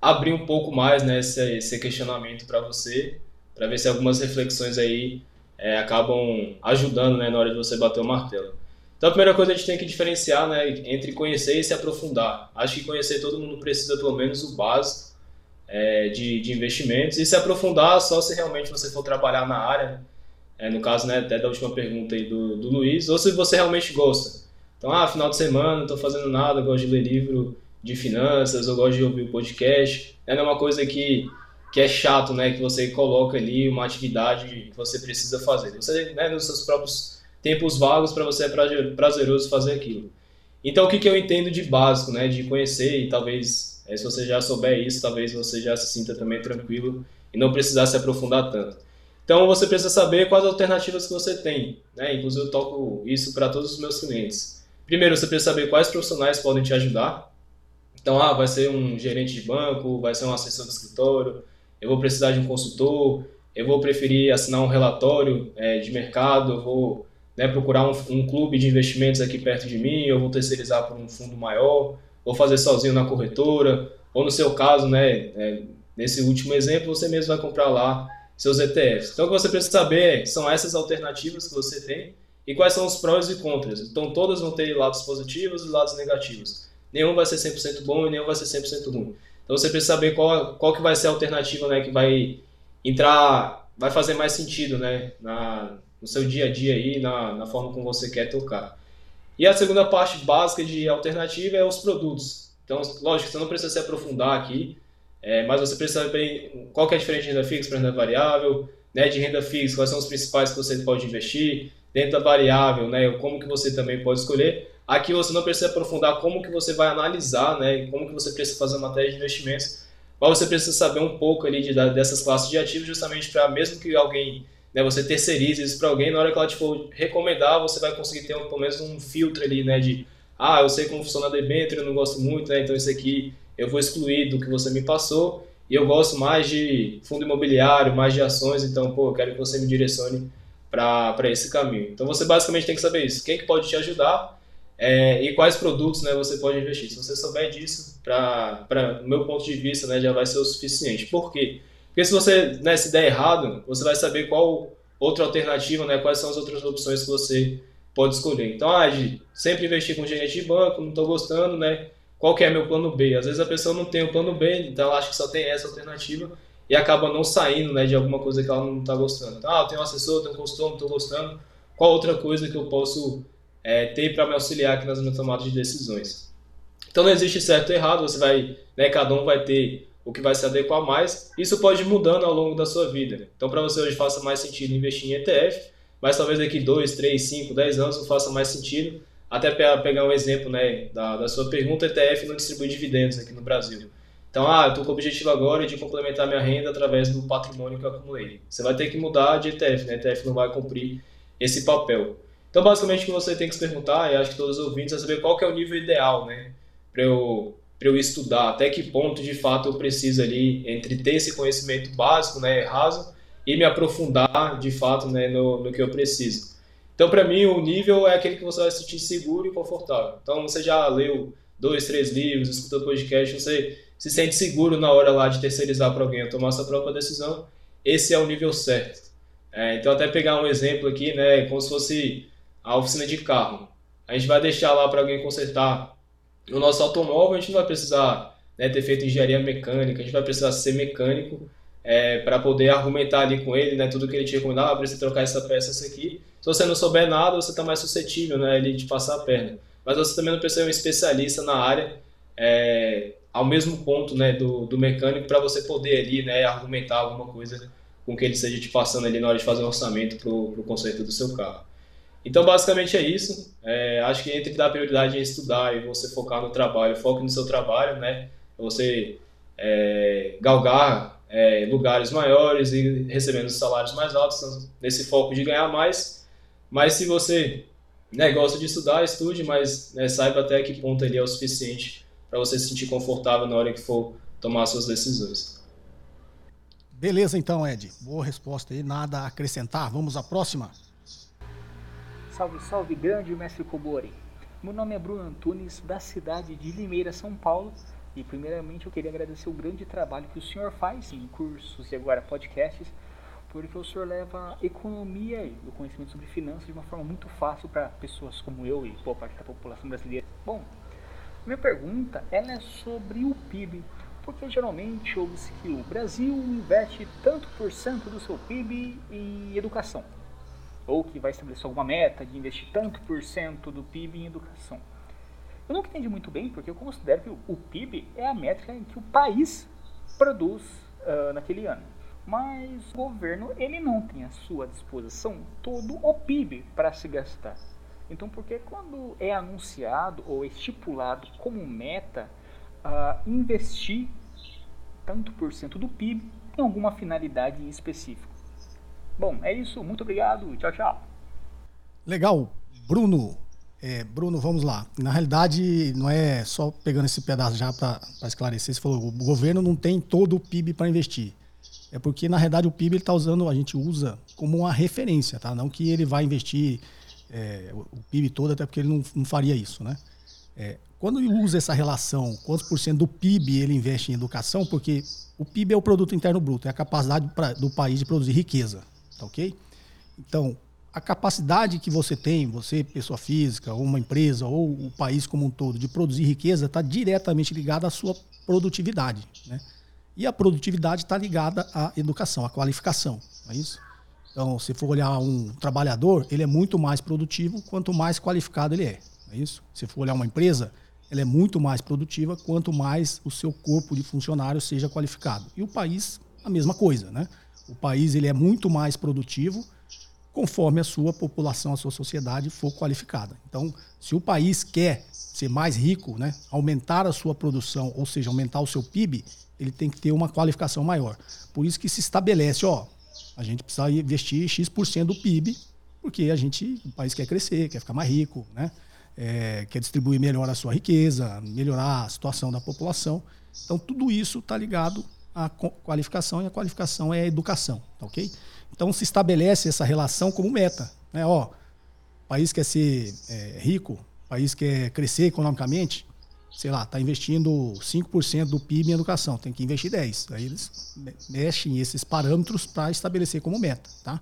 abrir um pouco mais né, esse, esse questionamento para você, para ver se algumas reflexões aí é, acabam ajudando né, na hora de você bater o martelo. Então a primeira coisa a gente tem que diferenciar né, entre conhecer e se aprofundar. Acho que conhecer todo mundo precisa pelo menos o básico é, de, de, investimentos e se aprofundar só se realmente você for trabalhar na área. Né? É, no caso né, até da última pergunta aí do, do Luiz, ou se você realmente gosta. Então, ah, final de semana, não estou fazendo nada, gosto de ler livro de finanças, eu gosto de ouvir o podcast. É uma coisa que que é chato, né? Que você coloca ali uma atividade que você precisa fazer. Você, né, nos seus próprios tempos vagos, para você é prazeroso fazer aquilo. Então, o que, que eu entendo de básico, né? De conhecer e talvez, é, se você já souber isso, talvez você já se sinta também tranquilo e não precisar se aprofundar tanto. Então, você precisa saber quais alternativas que você tem, né? Inclusive, eu toco isso para todos os meus clientes. Primeiro, você precisa saber quais profissionais podem te ajudar. Então, ah, vai ser um gerente de banco, vai ser um assessor de escritório, eu vou precisar de um consultor, eu vou preferir assinar um relatório é, de mercado, eu vou né, procurar um, um, clube de investimentos aqui perto de mim, eu vou terceirizar para um fundo maior, vou fazer sozinho na corretora, ou no seu caso, né, é, nesse último exemplo, você mesmo vai comprar lá seus ETFs. Então, o que você precisa saber são essas alternativas que você tem e quais são os prós e contras. Então, todas vão ter lados positivos e lados negativos. Nenhum vai ser 100% bom e nenhum vai ser 100% ruim. Então você precisa saber qual, qual que vai ser a alternativa né, que vai entrar, vai fazer mais sentido né, na, no seu dia a dia aí, na, na forma como você quer tocar. E a segunda parte básica de alternativa é os produtos. Então, lógico, você não precisa se aprofundar aqui, é, mas você precisa saber qual que é a diferença de renda fixa para renda variável, né, de renda fixa, quais são os principais que você pode investir, dentro da variável, né, como que você também pode escolher, Aqui você não precisa aprofundar como que você vai analisar, né, como que você precisa fazer uma matéria de investimentos, mas você precisa saber um pouco ali de, dessas classes de ativos, justamente para mesmo que alguém, né, você terceirize isso para alguém, na hora que ela te for recomendar, você vai conseguir ter um, pelo menos um filtro ali, né, de, ah, eu sei como funciona a debênture, eu não gosto muito, né, então isso aqui eu vou excluir do que você me passou, e eu gosto mais de fundo imobiliário, mais de ações, então, pô, eu quero que você me direcione para esse caminho. Então você basicamente tem que saber isso, quem que pode te ajudar, é, e quais produtos né, você pode investir. Se você souber disso, para o meu ponto de vista, né, já vai ser o suficiente. Por quê? Porque se você né, se der errado, você vai saber qual outra alternativa, né, quais são as outras opções que você pode escolher. Então, ah, sempre investir com gerente de banco, não estou gostando, né? Qual que é meu plano B? Às vezes a pessoa não tem o plano B, então ela acha que só tem essa alternativa e acaba não saindo né, de alguma coisa que ela não está gostando. Então, ah, eu tenho um assessor, tenho um consultor, não estou gostando. Qual outra coisa que eu posso é, ter para me auxiliar aqui nas minhas tomadas de decisões. Então não existe certo ou errado, você vai, né, cada um vai ter o que vai se adequar mais. Isso pode ir mudando ao longo da sua vida. Então para você hoje faça mais sentido investir em ETF, mas talvez daqui 2, 3, 5, 10 anos não faça mais sentido. Até para pegar um exemplo né, da, da sua pergunta, ETF não distribui dividendos aqui no Brasil. Então, ah, eu estou com o objetivo agora de complementar minha renda através do patrimônio que eu acumulei. Você vai ter que mudar de ETF, né? ETF não vai cumprir esse papel. Então, basicamente, o que você tem que se perguntar, e acho que todos os ouvintes, é saber qual é o nível ideal, né? Para eu, eu estudar, até que ponto, de fato, eu preciso ali, entre ter esse conhecimento básico, né, raso, e me aprofundar, de fato, né, no, no que eu preciso. Então, para mim, o nível é aquele que você vai se sentir seguro e confortável. Então, você já leu dois, três livros, escutou podcast, você se sente seguro na hora lá de terceirizar para alguém, tomar sua própria decisão, esse é o nível certo. É, então, até pegar um exemplo aqui, né, como se fosse a oficina de carro. A gente vai deixar lá para alguém consertar o nosso automóvel, a gente não vai precisar né, ter feito engenharia mecânica, a gente vai precisar ser mecânico é, para poder argumentar ali com ele, né, tudo que ele te recomendar, ah, precisa trocar essa peça, essa aqui. Se você não souber nada, você está mais suscetível né, ele passar a perna. Mas você também não precisa ser um especialista na área é, ao mesmo ponto né, do, do mecânico para você poder ali né, argumentar alguma coisa com que ele esteja te passando ali na hora de fazer um orçamento para o conserto do seu carro. Então, basicamente é isso. É, acho que entre dar prioridade em estudar e você focar no trabalho, foque no seu trabalho, né? Você é, galgar é, lugares maiores e recebendo salários mais altos, então, nesse foco de ganhar mais. Mas se você né, gosta de estudar, estude, mas né, saiba até que ponto ele é o suficiente para você se sentir confortável na hora que for tomar suas decisões. Beleza, então, Ed. Boa resposta aí. Nada a acrescentar. Vamos à próxima. Salve, salve, grande mestre Kobori. Meu nome é Bruno Antunes, da cidade de Limeira, São Paulo. E primeiramente eu queria agradecer o grande trabalho que o senhor faz em cursos e agora podcasts, porque o senhor leva economia e o conhecimento sobre finanças de uma forma muito fácil para pessoas como eu e boa parte da população brasileira. Bom, minha pergunta ela é sobre o PIB, porque geralmente ouve-se que o Brasil investe tanto por cento do seu PIB em educação, ou que vai estabelecer alguma meta de investir tanto por cento do PIB em educação. Eu nunca entendi muito bem, porque eu considero que o PIB é a métrica em que o país produz uh, naquele ano. Mas o governo ele não tem à sua disposição todo o PIB para se gastar. Então, porque quando é anunciado ou estipulado como meta uh, investir tanto por cento do PIB em alguma finalidade específica? Bom, é isso. Muito obrigado. Tchau, tchau. Legal. Bruno, é, Bruno, vamos lá. Na realidade, não é só pegando esse pedaço já para esclarecer. Você falou, o governo não tem todo o PIB para investir. É porque, na realidade, o PIB está usando, a gente usa como uma referência, tá? Não que ele vai investir é, o PIB todo, até porque ele não, não faria isso, né? É, quando ele usa essa relação, quantos por cento do PIB ele investe em educação, porque o PIB é o produto interno bruto, é a capacidade pra, do país de produzir riqueza, tá ok? Então, a capacidade que você tem, você, pessoa física, ou uma empresa, ou o país como um todo, de produzir riqueza, está diretamente ligada à sua produtividade, né? E a produtividade está ligada à educação, à qualificação, não é isso? Então, se for olhar um trabalhador, ele é muito mais produtivo quanto mais qualificado ele é. É isso? Se for olhar uma empresa, ela é muito mais produtiva quanto mais o seu corpo de funcionários seja qualificado. E o país, a mesma coisa, né? O país ele é muito mais produtivo conforme a sua população, a sua sociedade for qualificada. Então, se o país quer ser mais rico, né, aumentar a sua produção, ou seja, aumentar o seu PIB, ele tem que ter uma qualificação maior. Por isso que se estabelece, ó, a gente precisa investir X% do PIB, porque a gente, o país quer crescer, quer ficar mais rico, né? É, quer distribuir melhor a sua riqueza, melhorar a situação da população. Então, tudo isso está ligado à qualificação, e a qualificação é a educação, tá ok? Então, se estabelece essa relação como meta. Né? Ó, o país quer ser é, rico, o país quer crescer economicamente, sei lá, está investindo 5% do PIB em educação, tem que investir 10%. Aí eles mexem esses parâmetros para estabelecer como meta, tá?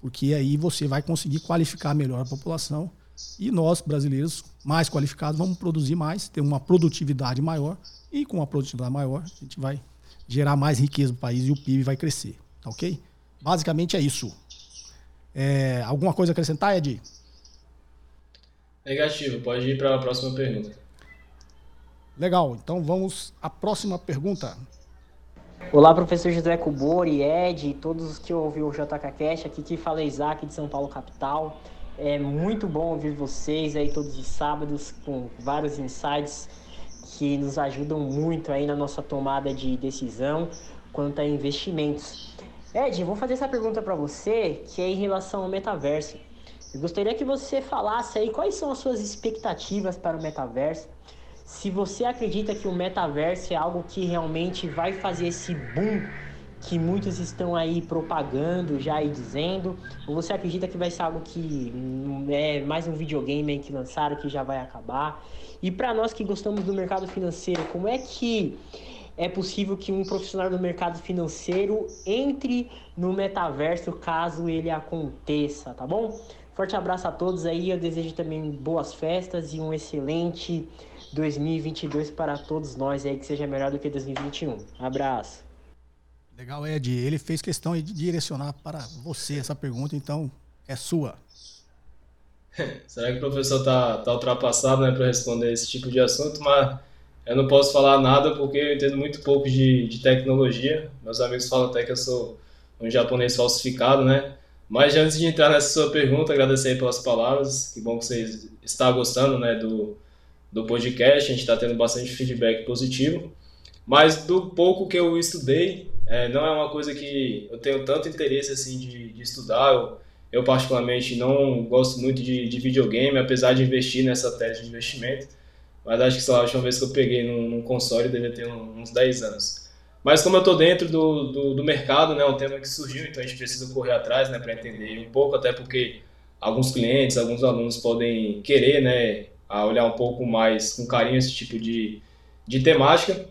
Porque aí você vai conseguir qualificar melhor a população e nós, brasileiros, mais qualificados, vamos produzir mais, ter uma produtividade maior e com uma produtividade maior a gente vai gerar mais riqueza no país e o PIB vai crescer, tá ok? Basicamente é isso. É, alguma coisa a acrescentar, Ed? Negativo, pode ir para a próxima pergunta. Legal, então vamos à próxima pergunta. Olá, professor José Cubori, Ed, todos os que ouviram o JK Cash, aqui que fala Isaac de São Paulo capital. É muito bom ouvir vocês aí todos os sábados com vários insights que nos ajudam muito aí na nossa tomada de decisão quanto a investimentos. Ed, vou fazer essa pergunta para você, que é em relação ao metaverso. Eu gostaria que você falasse aí quais são as suas expectativas para o metaverso. Se você acredita que o metaverso é algo que realmente vai fazer esse boom que muitos estão aí propagando já e dizendo, ou você acredita que vai ser algo que é mais um videogame que lançaram que já vai acabar? E para nós que gostamos do mercado financeiro, como é que é possível que um profissional do mercado financeiro entre no metaverso caso ele aconteça, tá bom? Forte abraço a todos aí, eu desejo também boas festas e um excelente 2022 para todos nós aí, que seja melhor do que 2021. Abraço. Legal, Ed. Ele fez questão de direcionar para você essa pergunta, então é sua. *laughs* Será que o professor está tá ultrapassado né, para responder esse tipo de assunto? Mas eu não posso falar nada porque eu entendo muito pouco de, de tecnologia. Meus amigos falam até que eu sou um japonês falsificado, né? Mas antes de entrar nessa sua pergunta, agradecer pelas palavras. Que bom que você está gostando né, do, do podcast. A gente está tendo bastante feedback positivo. Mas do pouco que eu estudei, é, não é uma coisa que eu tenho tanto interesse assim de, de estudar. Eu, eu, particularmente não gosto muito de, de, videogame, apesar de investir nessa tese de investimento. Mas acho que lá, a última vez que eu peguei num, num console deve ter uns 10 anos. Mas como eu estou dentro do, do, do, mercado, né, é um tema que surgiu, então a gente precisa correr atrás né, para entender um pouco, até porque alguns clientes, alguns alunos podem querer né, olhar um pouco mais com carinho esse tipo de, de temática.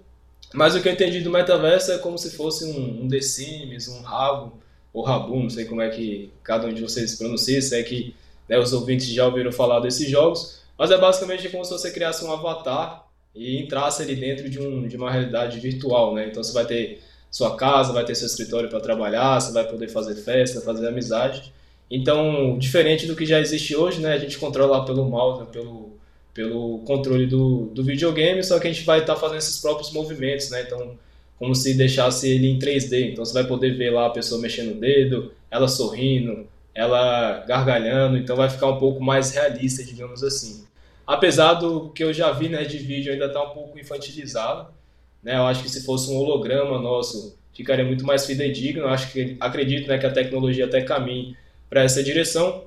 Mas o que eu entendi do metaverso é como se fosse um, um The Sims, um Rabo, ou Rabu, não sei como é que cada um de vocês pronuncia, se é que né, os ouvintes já ouviram falar desses jogos, mas é basicamente como se você criasse um avatar e entrasse ali dentro de, um, de uma realidade virtual, né? Então você vai ter sua casa, vai ter seu escritório para trabalhar, você vai poder fazer festa, fazer amizade. Então, diferente do que já existe hoje, né? A gente controla pelo mouse, pelo pelo controle do, do videogame, só que a gente vai estar tá fazendo esses próprios movimentos, né? Então, como se deixasse ele em 3D. Então, você vai poder ver lá a pessoa mexendo o dedo, ela sorrindo, ela gargalhando, então vai ficar um pouco mais realista, digamos assim. Apesar do que eu já vi né, de vídeo ainda está um pouco infantilizado, né? Eu acho que se fosse um holograma nosso, ficaria muito mais fidedigno. Eu acho que acredito né, que a tecnologia até caminhe para essa direção.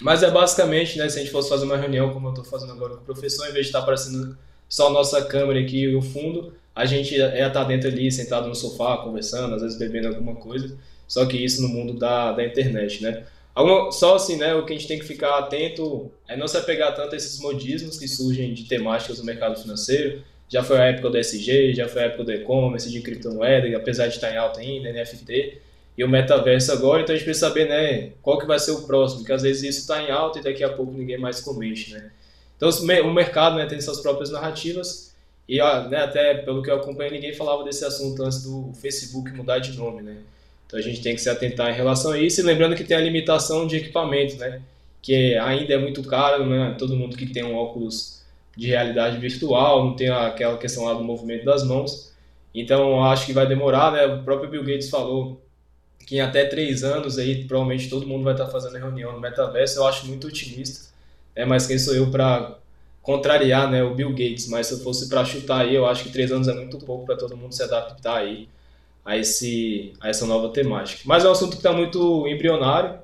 Mas é basicamente, né, se a gente fosse fazer uma reunião, como eu estou fazendo agora com o professor, em vez de estar tá aparecendo só a nossa câmera aqui e o fundo, a gente ia estar tá dentro ali, sentado no sofá, conversando, às vezes bebendo alguma coisa. Só que isso no mundo da, da internet, né? Só assim, né, o que a gente tem que ficar atento é não se apegar tanto a esses modismos que surgem de temáticas do mercado financeiro. Já foi a época do SG, já foi a época do e-commerce, de criptomoeda, apesar de estar em alta ainda, NFT e o metaverso agora, então a gente precisa saber, né, qual que vai ser o próximo, porque às vezes isso está em alta e daqui a pouco ninguém mais comente, né. Então o mercado, né, tem suas próprias narrativas e ó, né, até pelo que eu acompanho ninguém falava desse assunto antes do Facebook mudar de nome, né. Então a gente tem que se atentar em relação a isso e lembrando que tem a limitação de equipamento, né, que ainda é muito caro, né, todo mundo que tem um óculos de realidade virtual, não tem aquela questão lá do movimento das mãos. Então acho que vai demorar, né? O próprio Bill Gates falou que em até três anos aí provavelmente todo mundo vai estar fazendo reunião no metaverso. Eu acho muito otimista, né? mas quem sou eu para contrariar né, o Bill Gates? Mas se eu fosse para chutar aí, eu acho que três anos é muito pouco para todo mundo se adaptar aí a, esse, a essa nova temática. Mas é um assunto que está muito embrionário,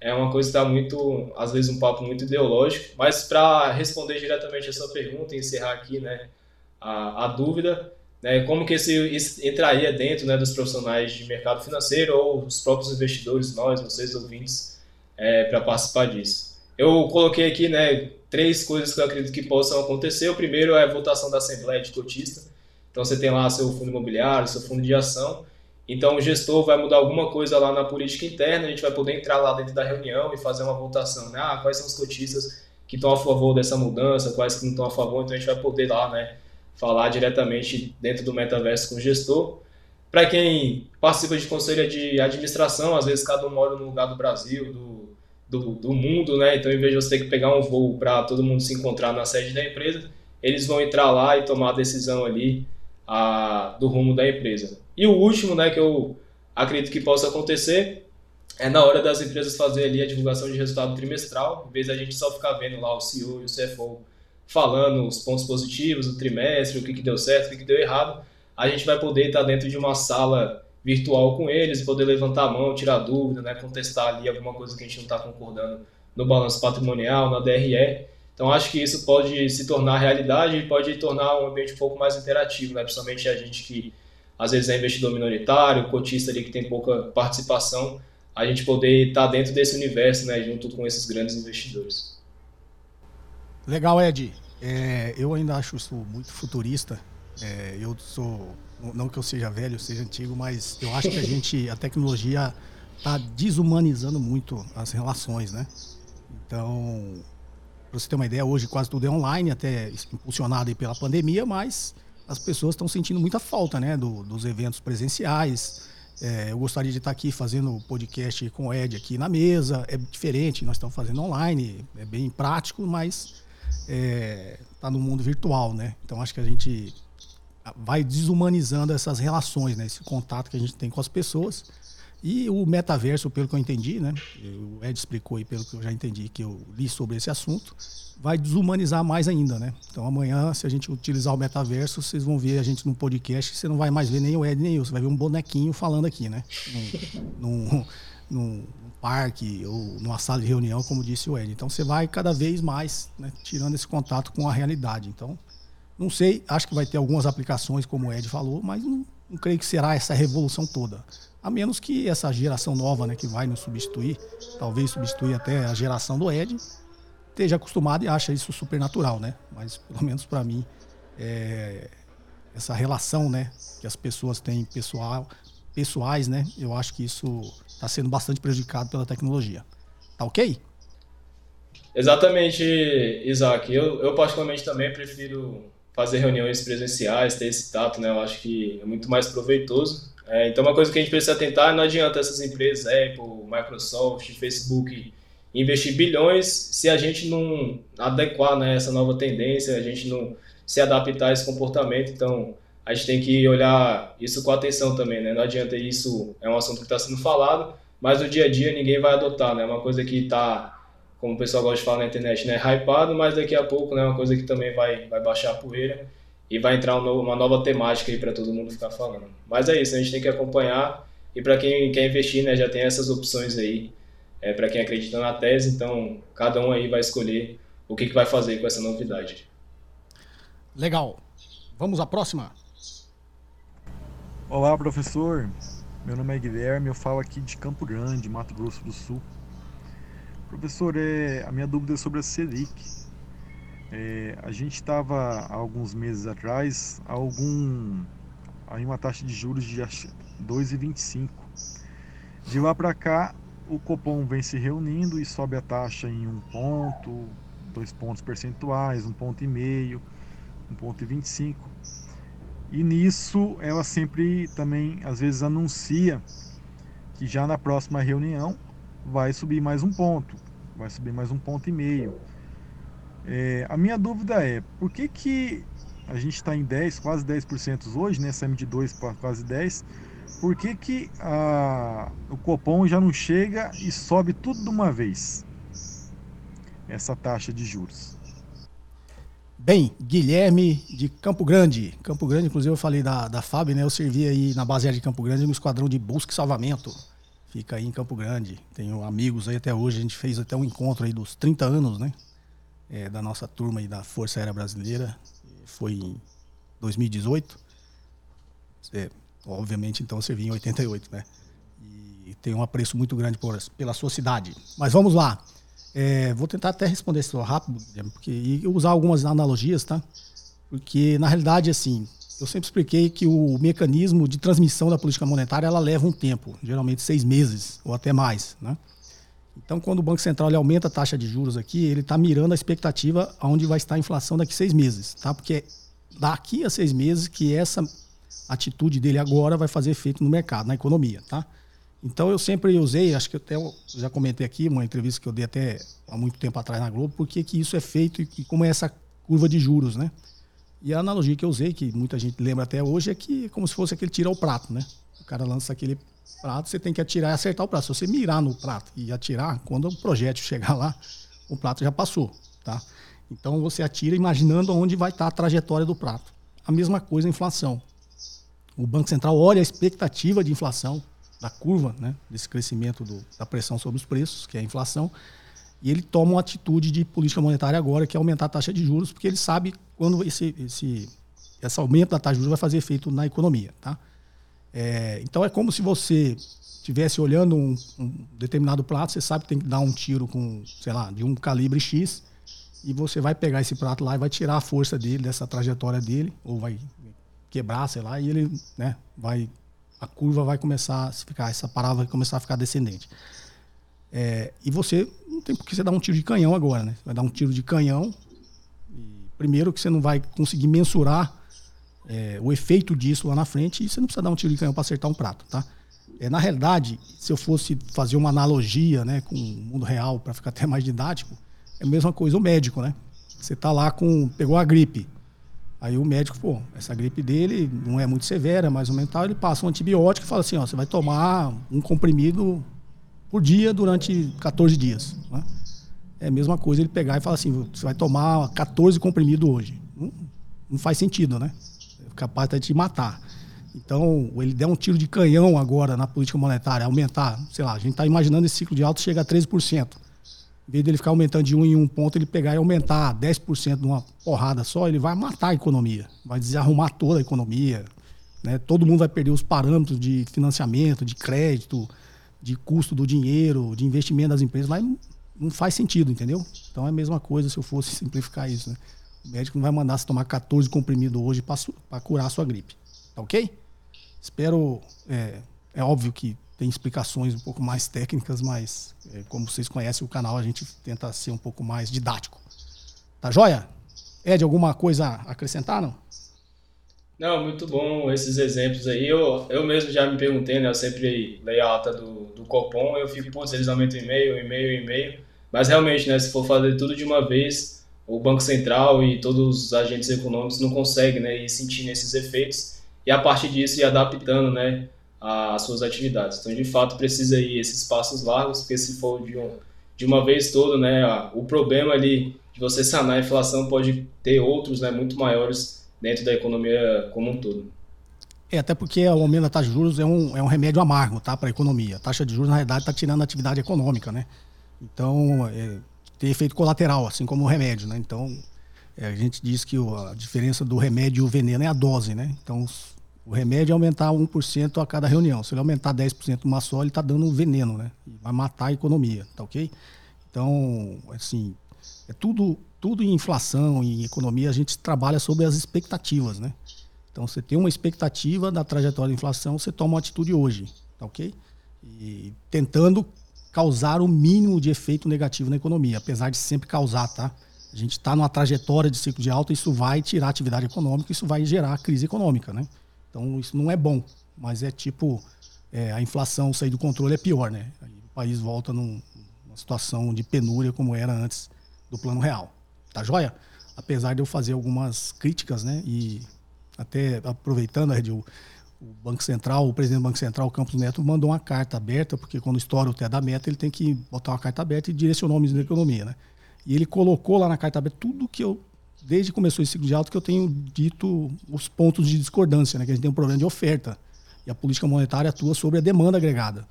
é uma coisa que está muito, às vezes, um papo muito ideológico. Mas para responder diretamente a sua pergunta e encerrar aqui né, a, a dúvida, né, como que esse entraria dentro né, dos profissionais de mercado financeiro ou os próprios investidores, nós, vocês ouvintes, é, para participar disso. Eu coloquei aqui né, três coisas que eu acredito que possam acontecer. O primeiro é a votação da Assembleia de Cotista. Então você tem lá seu fundo imobiliário, seu fundo de ação. Então o gestor vai mudar alguma coisa lá na política interna, a gente vai poder entrar lá dentro da reunião e fazer uma votação. Né? Ah, quais são os cotistas que estão a favor dessa mudança, quais que não estão a favor, então a gente vai poder lá, né, falar diretamente dentro do metaverso com o gestor. Para quem participa de conselho de administração, às vezes cada um mora num lugar do Brasil, do, do, do mundo, né? Então, em vez de você ter que pegar um voo para todo mundo se encontrar na sede da empresa, eles vão entrar lá e tomar a decisão ali a, do rumo da empresa. E o último, né, que eu acredito que possa acontecer é na hora das empresas fazer ali a divulgação de resultado trimestral, em vez da gente só ficar vendo lá o CEO e o CFO falando os pontos positivos do trimestre, o que, que deu certo, o que, que deu errado, a gente vai poder estar dentro de uma sala virtual com eles, poder levantar a mão, tirar dúvida, né, contestar ali alguma coisa que a gente não está concordando no balanço patrimonial, na DRE. Então acho que isso pode se tornar realidade e pode tornar um ambiente um pouco mais interativo, né? principalmente a gente que às vezes é investidor minoritário, cotista ali que tem pouca participação, a gente poder estar dentro desse universo, né, junto com esses grandes investidores. Legal, Ed. É, eu ainda acho isso muito futurista. É, eu sou, não que eu seja velho, seja antigo, mas eu acho que a gente, a tecnologia está desumanizando muito as relações, né? Então, para você ter uma ideia, hoje quase tudo é online, até impulsionado pela pandemia, mas as pessoas estão sentindo muita falta, né, do, dos eventos presenciais. É, eu gostaria de estar aqui fazendo podcast com o Ed aqui na mesa. É diferente, nós estamos fazendo online, é bem prático, mas está é, no mundo virtual, né? Então acho que a gente vai desumanizando essas relações, né? Esse contato que a gente tem com as pessoas. E o metaverso, pelo que eu entendi, né? O Ed explicou aí, pelo que eu já entendi, que eu li sobre esse assunto, vai desumanizar mais ainda, né? Então amanhã, se a gente utilizar o metaverso, vocês vão ver a gente no podcast, você não vai mais ver nem o Ed nem eu, você vai ver um bonequinho falando aqui, né? Num, num, num parque ou numa sala de reunião, como disse o Ed. Então você vai cada vez mais né, tirando esse contato com a realidade. Então, não sei, acho que vai ter algumas aplicações, como o Ed falou, mas não, não creio que será essa revolução toda. A menos que essa geração nova, né, que vai nos substituir, talvez substituir até a geração do Ed, esteja acostumado e acha isso super natural, né? Mas pelo menos para mim, é, essa relação, né, que as pessoas têm pessoal, pessoais, né? Eu acho que isso está sendo bastante prejudicado pela tecnologia. Tá ok? Exatamente, Isaac. Eu, eu particularmente também prefiro fazer reuniões presenciais, ter esse tato, né? Eu acho que é muito mais proveitoso. É, então, uma coisa que a gente precisa atentar, não adianta essas empresas, Apple, Microsoft, Facebook, investir bilhões se a gente não adequar né, essa nova tendência, a gente não se adaptar a esse comportamento. Então, a gente tem que olhar isso com atenção também, né? Não adianta isso, é um assunto que está sendo falado, mas no dia a dia ninguém vai adotar, né? É uma coisa que está, como o pessoal gosta de falar na internet, né? Hypado, mas daqui a pouco, né? Uma coisa que também vai, vai baixar a poeira e vai entrar uma nova temática aí para todo mundo ficar falando. Mas é isso, a gente tem que acompanhar e para quem quer investir, né, já tem essas opções aí, é, para quem acredita na tese, então cada um aí vai escolher o que, que vai fazer com essa novidade. Legal. Vamos à próxima. Olá, professor. Meu nome é Guilherme, eu falo aqui de Campo Grande, Mato Grosso do Sul. Professor, é, a minha dúvida é sobre a Selic. É, a gente estava há alguns meses atrás algum aí uma taxa de juros de 2,25. De lá para cá, o Copom vem se reunindo e sobe a taxa em um ponto, dois pontos percentuais, um ponto e meio, um ponto e 25. E nisso ela sempre também às vezes anuncia que já na próxima reunião vai subir mais um ponto, vai subir mais um ponto e meio. É, a minha dúvida é, por que, que a gente está em 10, quase 10% hoje, né? Saímos de 2 para quase 10. Por que, que a, o Copom já não chega e sobe tudo de uma vez? Essa taxa de juros. Bem, Guilherme de Campo Grande. Campo Grande, inclusive eu falei da, da FAB, né? Eu servi aí na base de Campo Grande no esquadrão de busca e salvamento. Fica aí em Campo Grande. Tenho amigos aí até hoje. A gente fez até um encontro aí dos 30 anos, né? é, da nossa turma e da Força Aérea Brasileira. Foi em 2018. É, obviamente, então, eu servi em 88, né? E tenho um apreço muito grande por, pela sua cidade. Mas vamos lá. É, vou tentar até responder isso rápido, porque, e usar algumas analogias, tá? Porque, na realidade, assim, eu sempre expliquei que o mecanismo de transmissão da política monetária ela leva um tempo, geralmente seis meses ou até mais, né? Então, quando o Banco Central ele aumenta a taxa de juros aqui, ele está mirando a expectativa aonde vai estar a inflação daqui a seis meses, tá? Porque é daqui a seis meses que essa atitude dele agora vai fazer efeito no mercado, na economia, tá? Então, eu sempre usei, acho que até eu já comentei aqui, uma entrevista que eu dei até há muito tempo atrás na Globo, porque que isso é feito e como é essa curva de juros, né? E a analogia que eu usei, que muita gente lembra até hoje, é que é como se fosse aquele tirar o prato, né? O cara lança aquele prato, você tem que atirar e acertar o prato. Se você mirar no prato e atirar, quando o projétil *laughs* chegar lá, o prato já passou, tá? Então você atira imaginando onde vai estar a trajetória do prato. A mesma coisa a inflação. O Banco Central olha a expectativa de inflação, da curva, né, desse crescimento do, da pressão sobre os preços, que é a inflação, e ele toma uma atitude de política monetária agora, que é aumentar a taxa de juros, porque ele sabe quando esse, esse, esse aumento da taxa de juros vai fazer efeito na economia. Tá? É, então é como se você estivesse olhando um, um, determinado prato, você sabe que tem que dar um tiro com, sei lá, de um calibre X, e você vai pegar esse prato lá e vai tirar a força dele, dessa trajetória dele, ou vai quebrar, sei lá, e ele né, vai. A curva vai começar a ficar, essa parada vai começar a ficar descendente. É, e você não tem por que você dar um tiro de canhão agora, né? Você vai dar um tiro de canhão. primeiro que você não vai conseguir mensurar é, o efeito disso lá na frente e você não precisa dar um tiro de canhão para acertar um prato, tá? É, na realidade, se eu fosse fazer uma analogia né, com o mundo real para ficar até mais didático, é a mesma coisa o médico, né? Você tá lá com. pegou a gripe. Aí o médico, pô, essa gripe dele não é muito severa, mais ou menos tal, ele passa um antibiótico e fala assim, ó, você vai tomar um comprimido por dia durante 14 dias. Né? É a mesma coisa ele pegar e falar assim, você vai tomar 14 comprimidos hoje. Não, não faz sentido, né? É capaz de te matar. Então, ele der um tiro de canhão agora na política monetária, aumentar, sei lá, a gente está imaginando esse ciclo de alta chega a 13%. Em vez dele ficar aumentando de um em um ponto, ele pegar e aumentar 10% numa porrada só, ele vai matar a economia, vai desarrumar toda a economia. Né? Todo mundo vai perder os parâmetros de financiamento, de crédito, de custo do dinheiro, de investimento das empresas. Não faz sentido, entendeu? Então é a mesma coisa se eu fosse *laughs* simplificar isso. Né? O médico não vai mandar você tomar 14 comprimidos hoje para curar a sua gripe. Tá ok? Espero. É, é óbvio que tem explicações um pouco mais técnicas, mas é, como vocês conhecem o canal, a gente tenta ser um pouco mais didático. Tá joia? Ed, alguma coisa a acrescentar, não? Não, muito bom esses exemplos aí. Eu, eu mesmo já me perguntei, né? Eu sempre leio a ata do, do Copom, eu fico, putz, eles aumentam e-mail, e-mail, e-mail. Mas realmente, né? Se for fazer tudo de uma vez, o Banco Central e todos os agentes econômicos não conseguem, né? Ir sentindo esses efeitos e a partir disso ir adaptando né, as suas atividades. Então, de fato, precisa ir esses passos largos, porque se for de, um, de uma vez toda, né, o problema ali de você sanar a inflação pode ter outros né, muito maiores dentro da economia como um todo. É, até porque o aumento da taxa de juros é um, é um remédio amargo tá, para a economia. A taxa de juros, na realidade, está tirando a atividade econômica, né? Então, é, tem efeito colateral, assim como o remédio, né? Então, é, a gente diz que a diferença do remédio e o veneno é a dose, né? Então, o remédio é aumentar 1% a cada reunião. Se ele aumentar 10% numa só, ele está dando um veneno, né? Vai matar a economia, tá ok? Então, assim, é tudo, tudo em inflação, em economia, a gente trabalha sobre as expectativas, né? Então, você tem uma expectativa da trajetória da inflação, você toma uma atitude hoje, tá ok? E tentando causar o mínimo de efeito negativo na economia, apesar de sempre causar, tá? A gente está numa trajetória de ciclo de alta, isso vai tirar atividade econômica, isso vai gerar crise econômica, né? Então isso não é bom, mas é tipo é, a inflação sair do controle é pior, né? O país volta num, numa situação de penúria como era antes do plano real. Tá joia? Apesar de eu fazer algumas críticas, né? E até aproveitando, Ed, o, o Banco Central, o presidente do Banco Central, Campos Neto, mandou uma carta aberta, porque quando estoura o teto da meta, ele tem que botar uma carta aberta e direcionar o ministro da Economia, né? E ele colocou lá na carta aberta tudo que eu desde que começou esse ciclo de alta que eu tenho dito os pontos de discordância, né? Que a gente tem um problema de oferta. E a política monetária atua sobre a demanda agregada.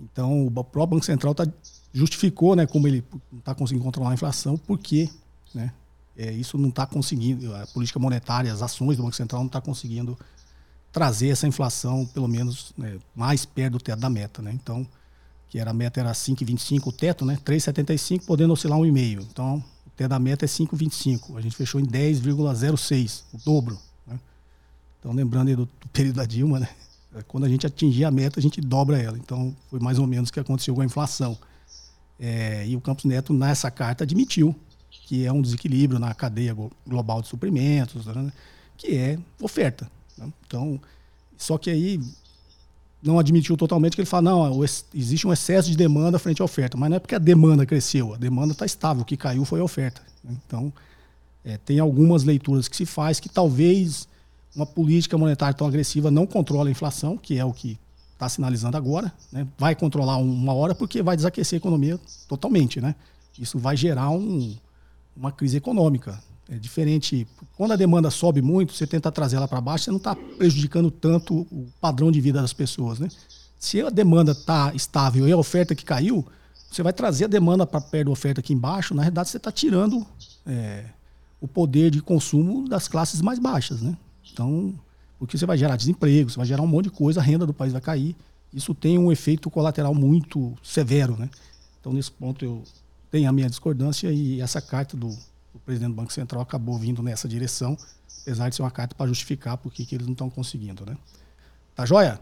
Então, o próprio Banco Central tá, justificou, né, como ele não está conseguindo controlar a inflação, porque né, é, isso não está conseguindo, a política monetária, as ações do Banco Central não está conseguindo trazer essa inflação, pelo menos, né, mais perto do teto da meta. Né? Então, que era a meta era 5,25 o teto, né? 3,75, podendo oscilar 1,5. Então, teto da meta é 5,25. A gente fechou em 10,06, o dobro. Né? Então, lembrando aí do, do, período da Dilma, né? quando a gente atingir a meta, a gente dobra ela. Então, foi mais ou menos o que aconteceu com a inflação. É, e o Campos Neto, nessa carta, admitiu que é um desequilíbrio na cadeia global de suprimentos, né? que é oferta. Né? Então, só que aí não admitiu totalmente que ele fala, não, existe um excesso de demanda frente à oferta. Mas não é porque a demanda cresceu, a demanda está estável, o que caiu foi a oferta. Então, é, tem algumas leituras que se faz que talvez uma política monetária tão agressiva não controle a inflação, que é o que está sinalizando agora. Né? Vai controlar uma hora porque vai desaquecer a economia totalmente. Né? Isso vai gerar um, uma crise econômica. É diferente. Quando a demanda sobe muito, você tenta trazer ela para baixo, você não está prejudicando tanto o padrão de vida das pessoas. Né? Se a demanda está estável e a oferta que caiu, você vai trazer a demanda para perto da oferta aqui embaixo. Na realidade, você está tirando é, o poder de consumo das classes mais baixas. Né? Então, porque você vai gerar desemprego, você vai gerar um monte de coisa, a renda do país vai cair. Isso tem um efeito colateral muito severo. Né? Então, nesse ponto, eu tenho a minha discordância e essa carta do o presidente do Banco Central acabou vindo nessa direção, apesar de ser uma carta para justificar por que eles não estão conseguindo. Né? Tá joia?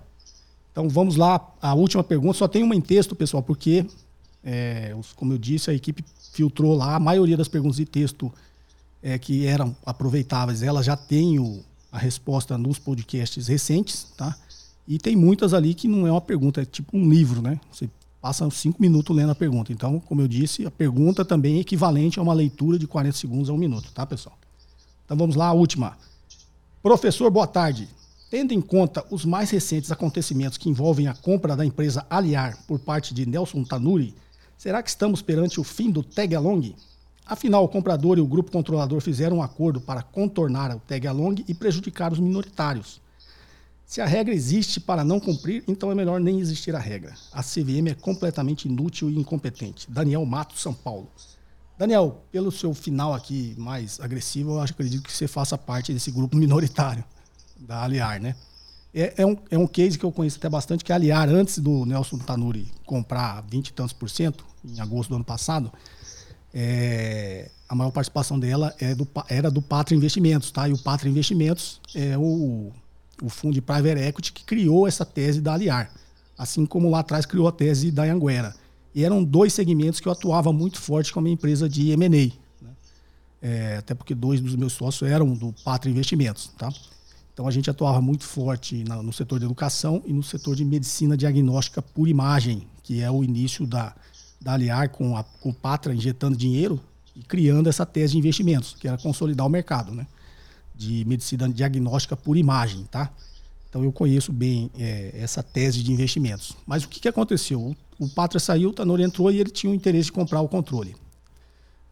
Então vamos lá, a última pergunta, só tem uma em texto, pessoal, porque, é, como eu disse, a equipe filtrou lá, a maioria das perguntas de texto é, que eram aproveitáveis, ela já tem o, a resposta nos podcasts recentes, tá? E tem muitas ali que não é uma pergunta, é tipo um livro, né? Você passa cinco minutos lendo a pergunta. Então, como eu disse, a pergunta também é equivalente a uma leitura de 40 segundos a um minuto, tá, pessoal? Então vamos lá, a última. Professor, boa tarde. Tendo em conta os mais recentes acontecimentos que envolvem a compra da empresa Aliar por parte de Nelson Tanuri, será que estamos perante o fim do tag along? Afinal, o comprador e o grupo controlador fizeram um acordo para contornar o tag along e prejudicar os minoritários. Se a regra existe para não cumprir, então é melhor nem existir a regra. A CVM é completamente inútil e incompetente. Daniel Mato, São Paulo. Daniel, pelo seu final aqui mais agressivo, eu acredito que você faça parte desse grupo minoritário da Aliar, né? É, é, um, é um case que eu conheço até bastante, que a Aliar, antes do Nelson Tanuri comprar 20 e tantos por cento, em agosto do ano passado, é, a maior participação dela é do, era do Pátria Investimentos, tá? E o Pátria Investimentos é o o fundo de private equity que criou essa tese da Aliar, assim como lá atrás criou a tese da Anguera. E eram dois segmentos que eu atuava muito forte com a minha empresa de M&A. Né? É, até porque dois dos meus sócios eram do Pátria Investimentos. Tá? Então a gente atuava muito forte na, no setor de educação e no setor de medicina diagnóstica por imagem, que é o início da, da Aliar com, a, com o Pátria injetando dinheiro e criando essa tese de investimentos, que era consolidar o mercado. Né? De medicina diagnóstica por imagem, tá? Então eu conheço bem é, essa tese de investimentos. Mas o que, que aconteceu? O, o Pátria saiu, o Tanori entrou e ele tinha o interesse de comprar o controle.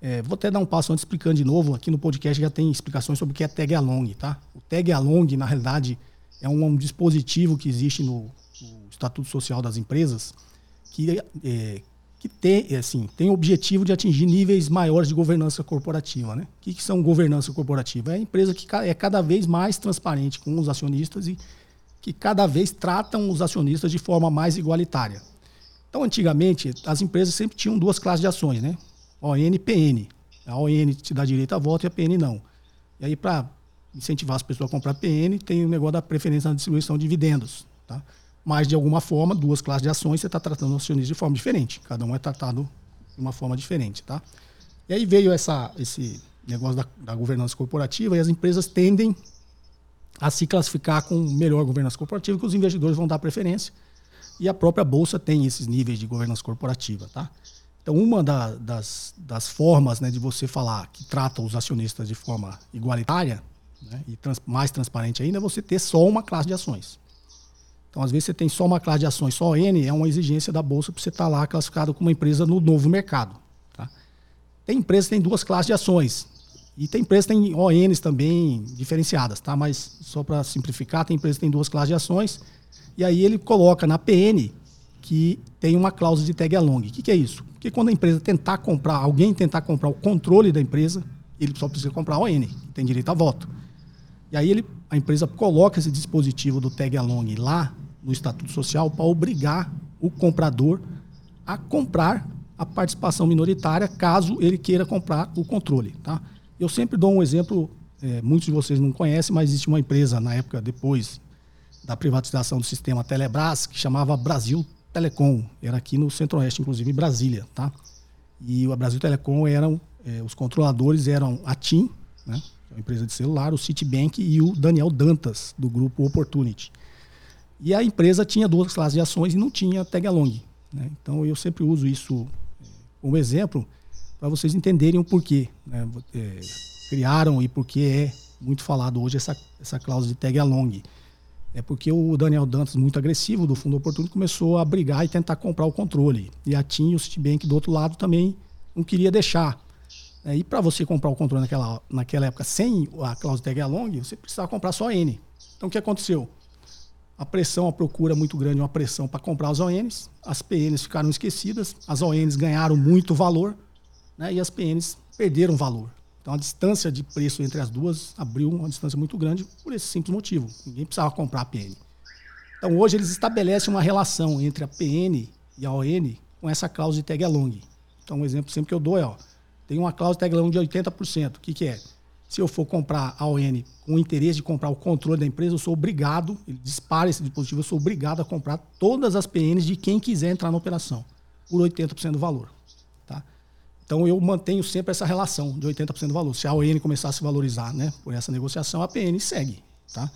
É, vou até dar um passo antes explicando de novo. Aqui no podcast já tem explicações sobre o que é tag along, tá? O tag along, na realidade, é um, um dispositivo que existe no, no, Estatuto Social das Empresas que, é, que tem, é, assim, tem o objetivo de atingir níveis maiores de governança corporativa. Né? O que, que são governança corporativa? É a empresa que é cada vez mais transparente com os acionistas e que cada vez tratam os acionistas de forma mais igualitária. Então, antigamente, as empresas sempre tinham duas classes de ações, né? ON e PN. A ON te dá direito a voto e a PN não. E aí, para incentivar as pessoas a comprar PN, tem o negócio da preferência na distribuição de dividendos. Tá? Mas, de alguma forma, duas classes de ações, você está tratando o acionista de forma diferente. Cada um é tratado de uma forma diferente. Tá? E aí veio essa, esse negócio da, da governança corporativa e as empresas tendem a se classificar com melhor governança corporativa, que os investidores vão dar preferência. E a própria Bolsa tem esses níveis de governança corporativa. Tá? Então, uma da, das, das formas né, de você falar que trata os acionistas de forma igualitária né, e trans, mais transparente ainda é você ter só uma classe de ações. Então, às vezes, você tem só uma classe de ações, só N, é uma exigência da Bolsa para você estar tá lá classificado como uma empresa no novo mercado. Tá? Tem empresas que têm duas classes de ações. E tem empresas que têm ONs também diferenciadas, tá? Mas só para simplificar, tem empresas que têm duas classes de ações. E aí ele coloca na PN que tem uma cláusula de tag along. O que, que é isso? Porque quando a empresa tentar comprar, alguém tentar comprar o controle da empresa, ele só precisa comprar ON, tem direito a voto. E aí ele, a empresa coloca esse dispositivo do tag along lá no Estatuto Social para obrigar o comprador a comprar a participação minoritária caso ele queira comprar o controle. Tá? Eu sempre dou um exemplo, é, muitos de vocês não conhecem, mas existe uma empresa na época depois da privatização do sistema Telebrás que chamava Brasil Telecom. Era aqui no Centro-Oeste, inclusive em Brasília. Tá? E o Brasil Telecom eram, é, os controladores eram a TIM, né, é uma empresa de celular, o Citibank e o Daniel Dantas, do grupo Opportunity. E a empresa tinha duas classes de ações e não tinha tag along. Né? Então eu sempre uso isso eh, como exemplo para vocês entenderem o porquê. Né? É, criaram e por que é muito falado hoje essa, essa cláusula de tag along. É porque o Daniel Dantas, muito agressivo do Fundo Oportuno, começou a brigar e tentar comprar o controle. E a TIM e o Citibank do outro lado também não queria deixar. É, e para você comprar o controle naquela, naquela época sem a cláusula tag along, você precisava comprar só N. Então o que aconteceu? A pressão, a procura muito grande, uma pressão para comprar as ONs, as PNs ficaram esquecidas, as ONs ganharam muito valor né, e as PNs perderam valor. Então a distância de preço entre as duas abriu uma distância muito grande por esse simples motivo. Ninguém precisava comprar a PN. Então hoje eles estabelecem uma relação entre a PN e a ON com essa cláusula de tag along. Então um exemplo sempre que eu dou é, ó, tem uma cláusula de tag along de 80%. O que, que é? Se eu for comprar a ON com o interesse de comprar o controle da empresa, eu sou obrigado, ele dispara esse dispositivo, eu sou obrigado a comprar todas as PNs de quem quiser entrar na operação, por 80% do valor. Então eu mantenho sempre essa relação de 80% do valor. Se a ON começar a se valorizar né, por essa negociação, a PN segue. Tá?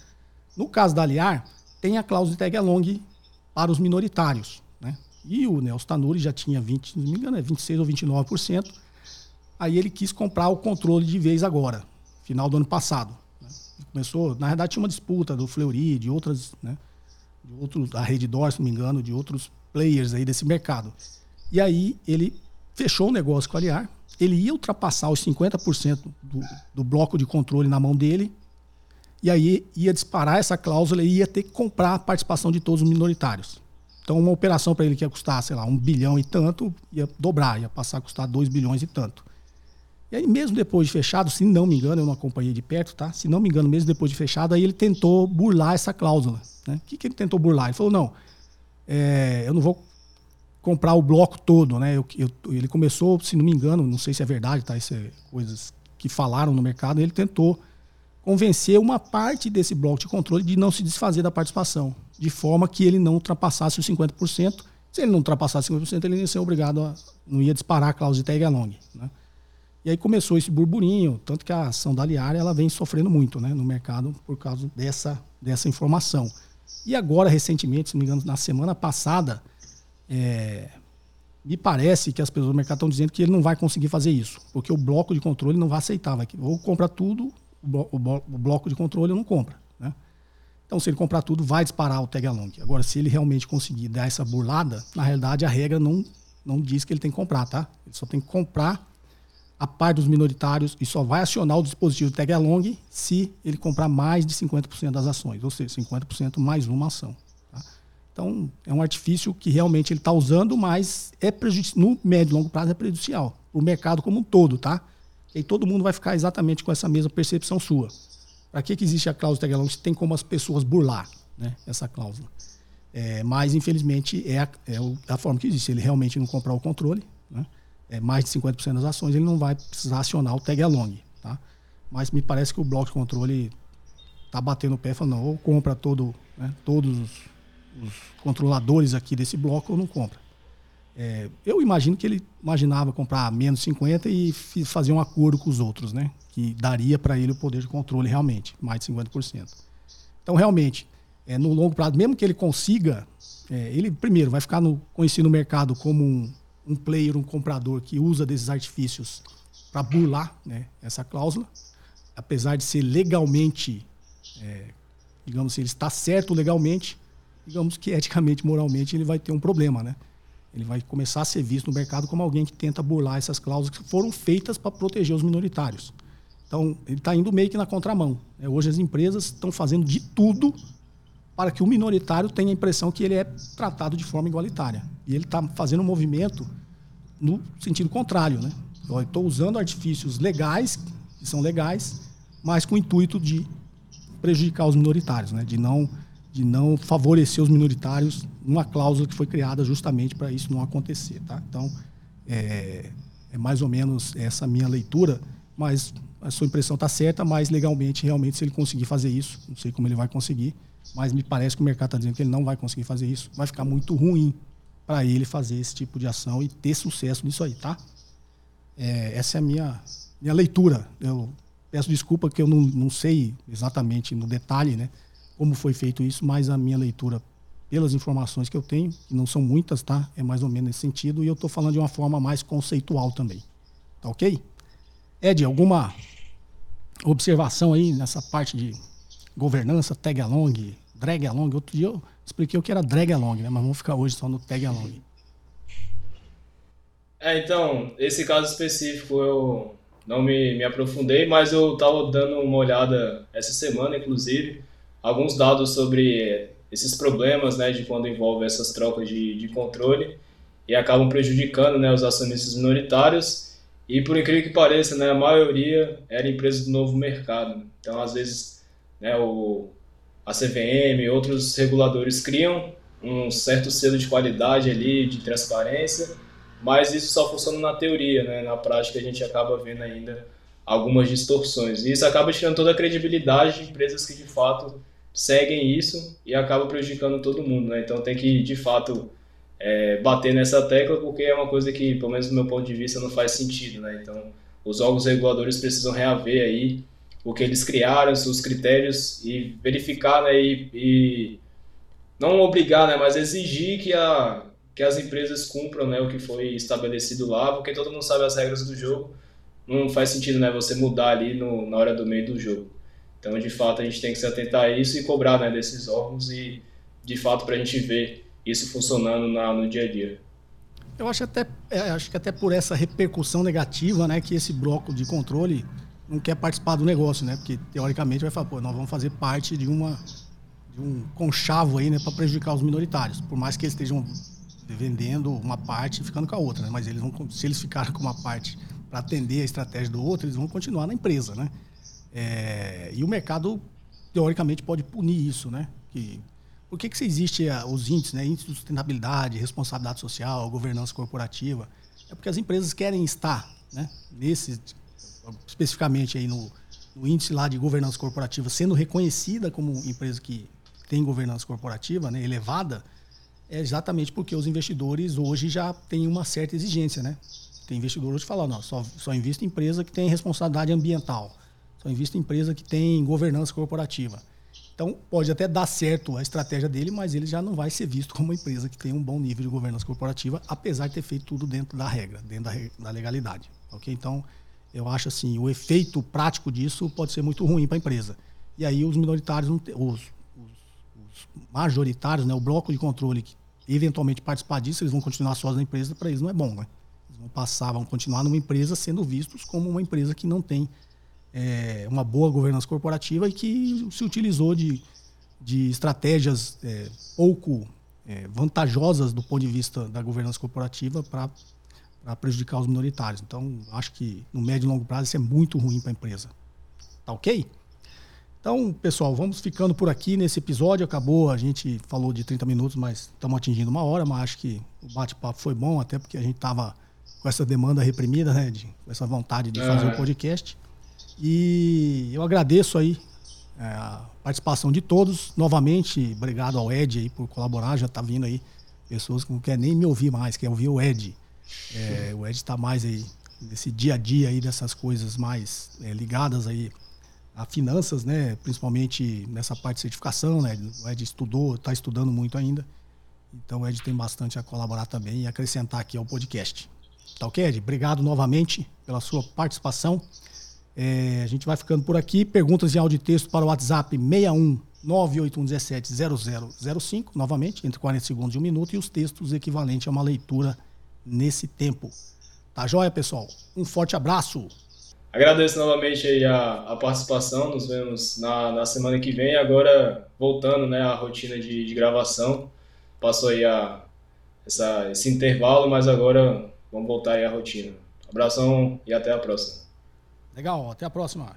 No caso da Aliar, tem a cláusula de tag along para os minoritários. Né? E o Nelson Tanuri já tinha 20, não me engano, é 26 ou 29%. Aí ele quis comprar o controle de vez agora, final do ano passado. Né? Começou, na verdade tinha uma disputa do Fleury, de outras, né, de outros, da Redditor, se não me engano, de outros players aí desse mercado. E aí ele fechou o negócio com a Aliar, ele ia ultrapassar os 50% do, do bloco de controle na mão dele, e aí ia disparar essa cláusula e ia ter que comprar a participação de todos os minoritários. Então, uma operação para ele que ia custar, sei lá, um bilhão e tanto, ia dobrar, ia passar a custar dois bilhões e tanto. E aí, mesmo depois de fechado, se não me engano, eu não acompanhei de perto, tá? Se não me engano, mesmo depois de fechado, aí ele tentou burlar essa cláusula. Né? O que, que ele tentou burlar? Ele falou: não, é, eu não vou comprar o bloco todo, né? Eu, eu, ele começou, se não me engano, não sei se é verdade, tá? Isso é coisas que falaram no mercado, ele tentou convencer uma parte desse bloco de controle de não se desfazer da participação, de forma que ele não ultrapassasse os 50%. Se ele não ultrapassasse 50%, ele ia ser obrigado a. não ia disparar a cláusula de tag along. Né? E aí começou esse burburinho, tanto que a ação da Liara ela vem sofrendo muito né, no mercado por causa dessa, dessa informação. E agora, recentemente, se não me engano, na semana passada, é, me parece que as pessoas do mercado estão dizendo que ele não vai conseguir fazer isso, porque o bloco de controle não vai aceitar. Vai, ou compra tudo, o, bloco de controle não compra. Né? Então, se ele comprar tudo, vai disparar o tag along. Agora, se ele realmente conseguir dar essa burlada, na realidade a regra não, não diz que ele tem que comprar, tá? Ele só tem que comprar a parte dos minoritários e só vai acionar o dispositivo tag along se ele comprar mais de 50% das ações, ou seja, 50% mais uma ação. Então, é um artifício que realmente ele está usando, mas é no médio e longo prazo é prejudicial para o mercado como um todo, tá? E aí todo mundo vai ficar exatamente com essa mesma percepção sua. Para que, que existe a cláusula tag along? Tem como as pessoas burlar né, essa cláusula. É, mas, infelizmente, é a, é a forma que existe. Se ele realmente não comprar o controle, né, é mais de 50% das ações, ele não vai precisar acionar o tag along. Tá? Mas me parece que o bloco de controle está batendo o pé falando, ou compra todo, né, todos os os controladores aqui desse bloco não compra. É, eu imagino que ele imaginava comprar menos 50 e fazer um acordo com os outros, né? Que daria para ele o poder de controle realmente, mais de 50%. Então, realmente, é, no longo prazo, mesmo que ele consiga, é, ele primeiro vai ficar no, conhecido no mercado como um, um player, um comprador que usa desses artifícios para burlar né, essa cláusula, apesar de ser legalmente, é, digamos assim, ele está certo legalmente, digamos que eticamente, moralmente, ele vai ter um problema, né? Ele vai começar a ser visto no mercado como alguém que tenta burlar essas cláusulas que foram feitas para proteger os minoritários. Então, ele está indo meio que na contramão. Né? Hoje as empresas estão fazendo de tudo para que o minoritário tenha a impressão que ele é tratado de forma igualitária. E ele está fazendo um movimento no sentido contrário. Né? Eu estou usando artifícios legais, que são legais, mas com o intuito de prejudicar os minoritários, né? de não de não favorecer os minoritários, uma cláusula que foi criada justamente para isso não acontecer. Tá? Então, é, é, mais ou menos essa minha leitura, mas a sua impressão está certa, mas legalmente, realmente, se ele conseguir fazer isso, não sei como ele vai conseguir, mas me parece que o mercado está dizendo que ele não vai conseguir fazer isso, vai ficar muito ruim para ele fazer esse tipo de ação e ter sucesso nisso aí, tá? É, essa é a minha, minha leitura. Eu peço desculpa que eu não, não sei exatamente no detalhe, né? como foi feito isso, mas a minha leitura, pelas informações que eu tenho, que não são muitas, tá? É mais ou menos nesse sentido, e eu estou falando de uma forma mais conceitual também. Tá ok? Ed, alguma observação aí nessa parte de governança, tag along, drag along? Outro dia eu expliquei o que era drag along, né? Mas vamos ficar hoje só no tag along. É, então, esse caso específico eu não me, me aprofundei, mas eu estava dando uma olhada essa semana, inclusive, alguns dados sobre esses problemas, né, de quando envolve essas trocas de, de controle e acabam prejudicando, né, os acionistas minoritários e por incrível que pareça, né, a maioria era empresas do novo mercado. Então, às vezes, né, o, a CVM, outros reguladores criam um certo selo de qualidade ali, de transparência, mas isso só funciona na teoria, né? Na prática a gente acaba vendo ainda algumas distorções. E isso acaba tirando toda a credibilidade de empresas que de fato seguem isso e acaba prejudicando todo mundo, né? Então tem que de fato é, bater nessa tecla porque é uma coisa que, pelo menos do meu ponto de vista, não faz sentido, né? Então os órgãos reguladores precisam reaver aí o que eles criaram, seus critérios e verificar, né? E, e não obrigar, né? Mas exigir que a que as empresas cumpram né, o que foi estabelecido lá, porque todo mundo sabe as regras do jogo. Não faz sentido né, você mudar ali no, na hora do meio do jogo. Então, de fato, a gente tem que se atentar a isso e cobrar né, desses órgãos e, de fato, para a gente ver isso funcionando na, no dia a dia. Eu acho até, é, acho que até por essa repercussão negativa, né, que esse bloco de controle não quer participar do negócio, né? Porque teoricamente vai falar, pô, nós vamos fazer parte de uma de um conchavo aí, né, para prejudicar os minoritários, por mais que eles estejam vendendo uma parte e ficando com a outra, né? Mas eles vão, se eles ficarem com uma parte para atender a estratégia do outro, eles vão continuar na empresa, né? É, e o mercado teoricamente pode punir isso, né? Que, por que, que existe a, os índices, né? Índice de sustentabilidade, responsabilidade social, governança corporativa? É porque as empresas querem estar, né? Nesse, especificamente aí no, no índice lá de governança corporativa, sendo reconhecida como empresa que tem governança corporativa, né? Elevada é exatamente porque os investidores hoje já têm uma certa exigência, né? Tem investidor hoje que fala, não, só, só invista em empresa que tem responsabilidade ambiental, só invista em empresa que tem governança corporativa. Então, pode até dar certo a estratégia dele, mas ele já não vai ser visto como uma empresa que tem um bom nível de governança corporativa, apesar de ter feito tudo dentro da regra, dentro da, da legalidade. Ok? Então, eu acho assim, o efeito prático disso pode ser muito ruim para a empresa. E aí os minoritários, os, os, os majoritários, né, o bloco de controle que eventualmente participar disso, eles vão continuar sós na empresa, para eles não é bom, né? Eles vão passar, vão continuar numa empresa sendo vistos como uma empresa que não tem é, uma boa governança corporativa e que se utilizou de, de estratégias é, pouco é, vantajosas do ponto de vista da governança corporativa para prejudicar os minoritários. Então, acho que no médio e longo prazo isso é muito ruim para a empresa. Tá ok? Então, pessoal, vamos ficando por aqui nesse episódio. Acabou, a gente falou de 30 minutos, mas estamos atingindo uma hora, mas acho que o bate-papo foi bom, até porque a gente estava com essa demanda reprimida, né? De, com essa vontade de fazer o podcast. E eu agradeço aí é, a participação de todos. Novamente, obrigado ao Ed aí por colaborar. Já está vindo aí pessoas que não querem nem me ouvir mais, querem ouvir o Ed. É, o Ed está mais aí nesse dia a dia aí dessas coisas mais é, ligadas aí a finanças, né? Principalmente nessa parte de certificação, né? O Ed estudou, está estudando muito ainda. Então o Ed tem bastante a colaborar também e acrescentar aqui ao podcast. Tá ok, Ed? Obrigado novamente pela sua participação. É, a gente vai ficando por aqui. Perguntas em áudio e texto para o WhatsApp 61 98117 0005, novamente, entre 40 segundos e um minuto, e os textos equivalentes a uma leitura nesse tempo. Tá joia, pessoal? Um forte abraço! Agradeço novamente a, a participação, nos vemos na, na semana que vem, agora voltando né, à rotina de, de gravação, passou aí a, essa, esse intervalo, mas agora vamos voltar aí à rotina. Abração e até a próxima. Legal, até a próxima.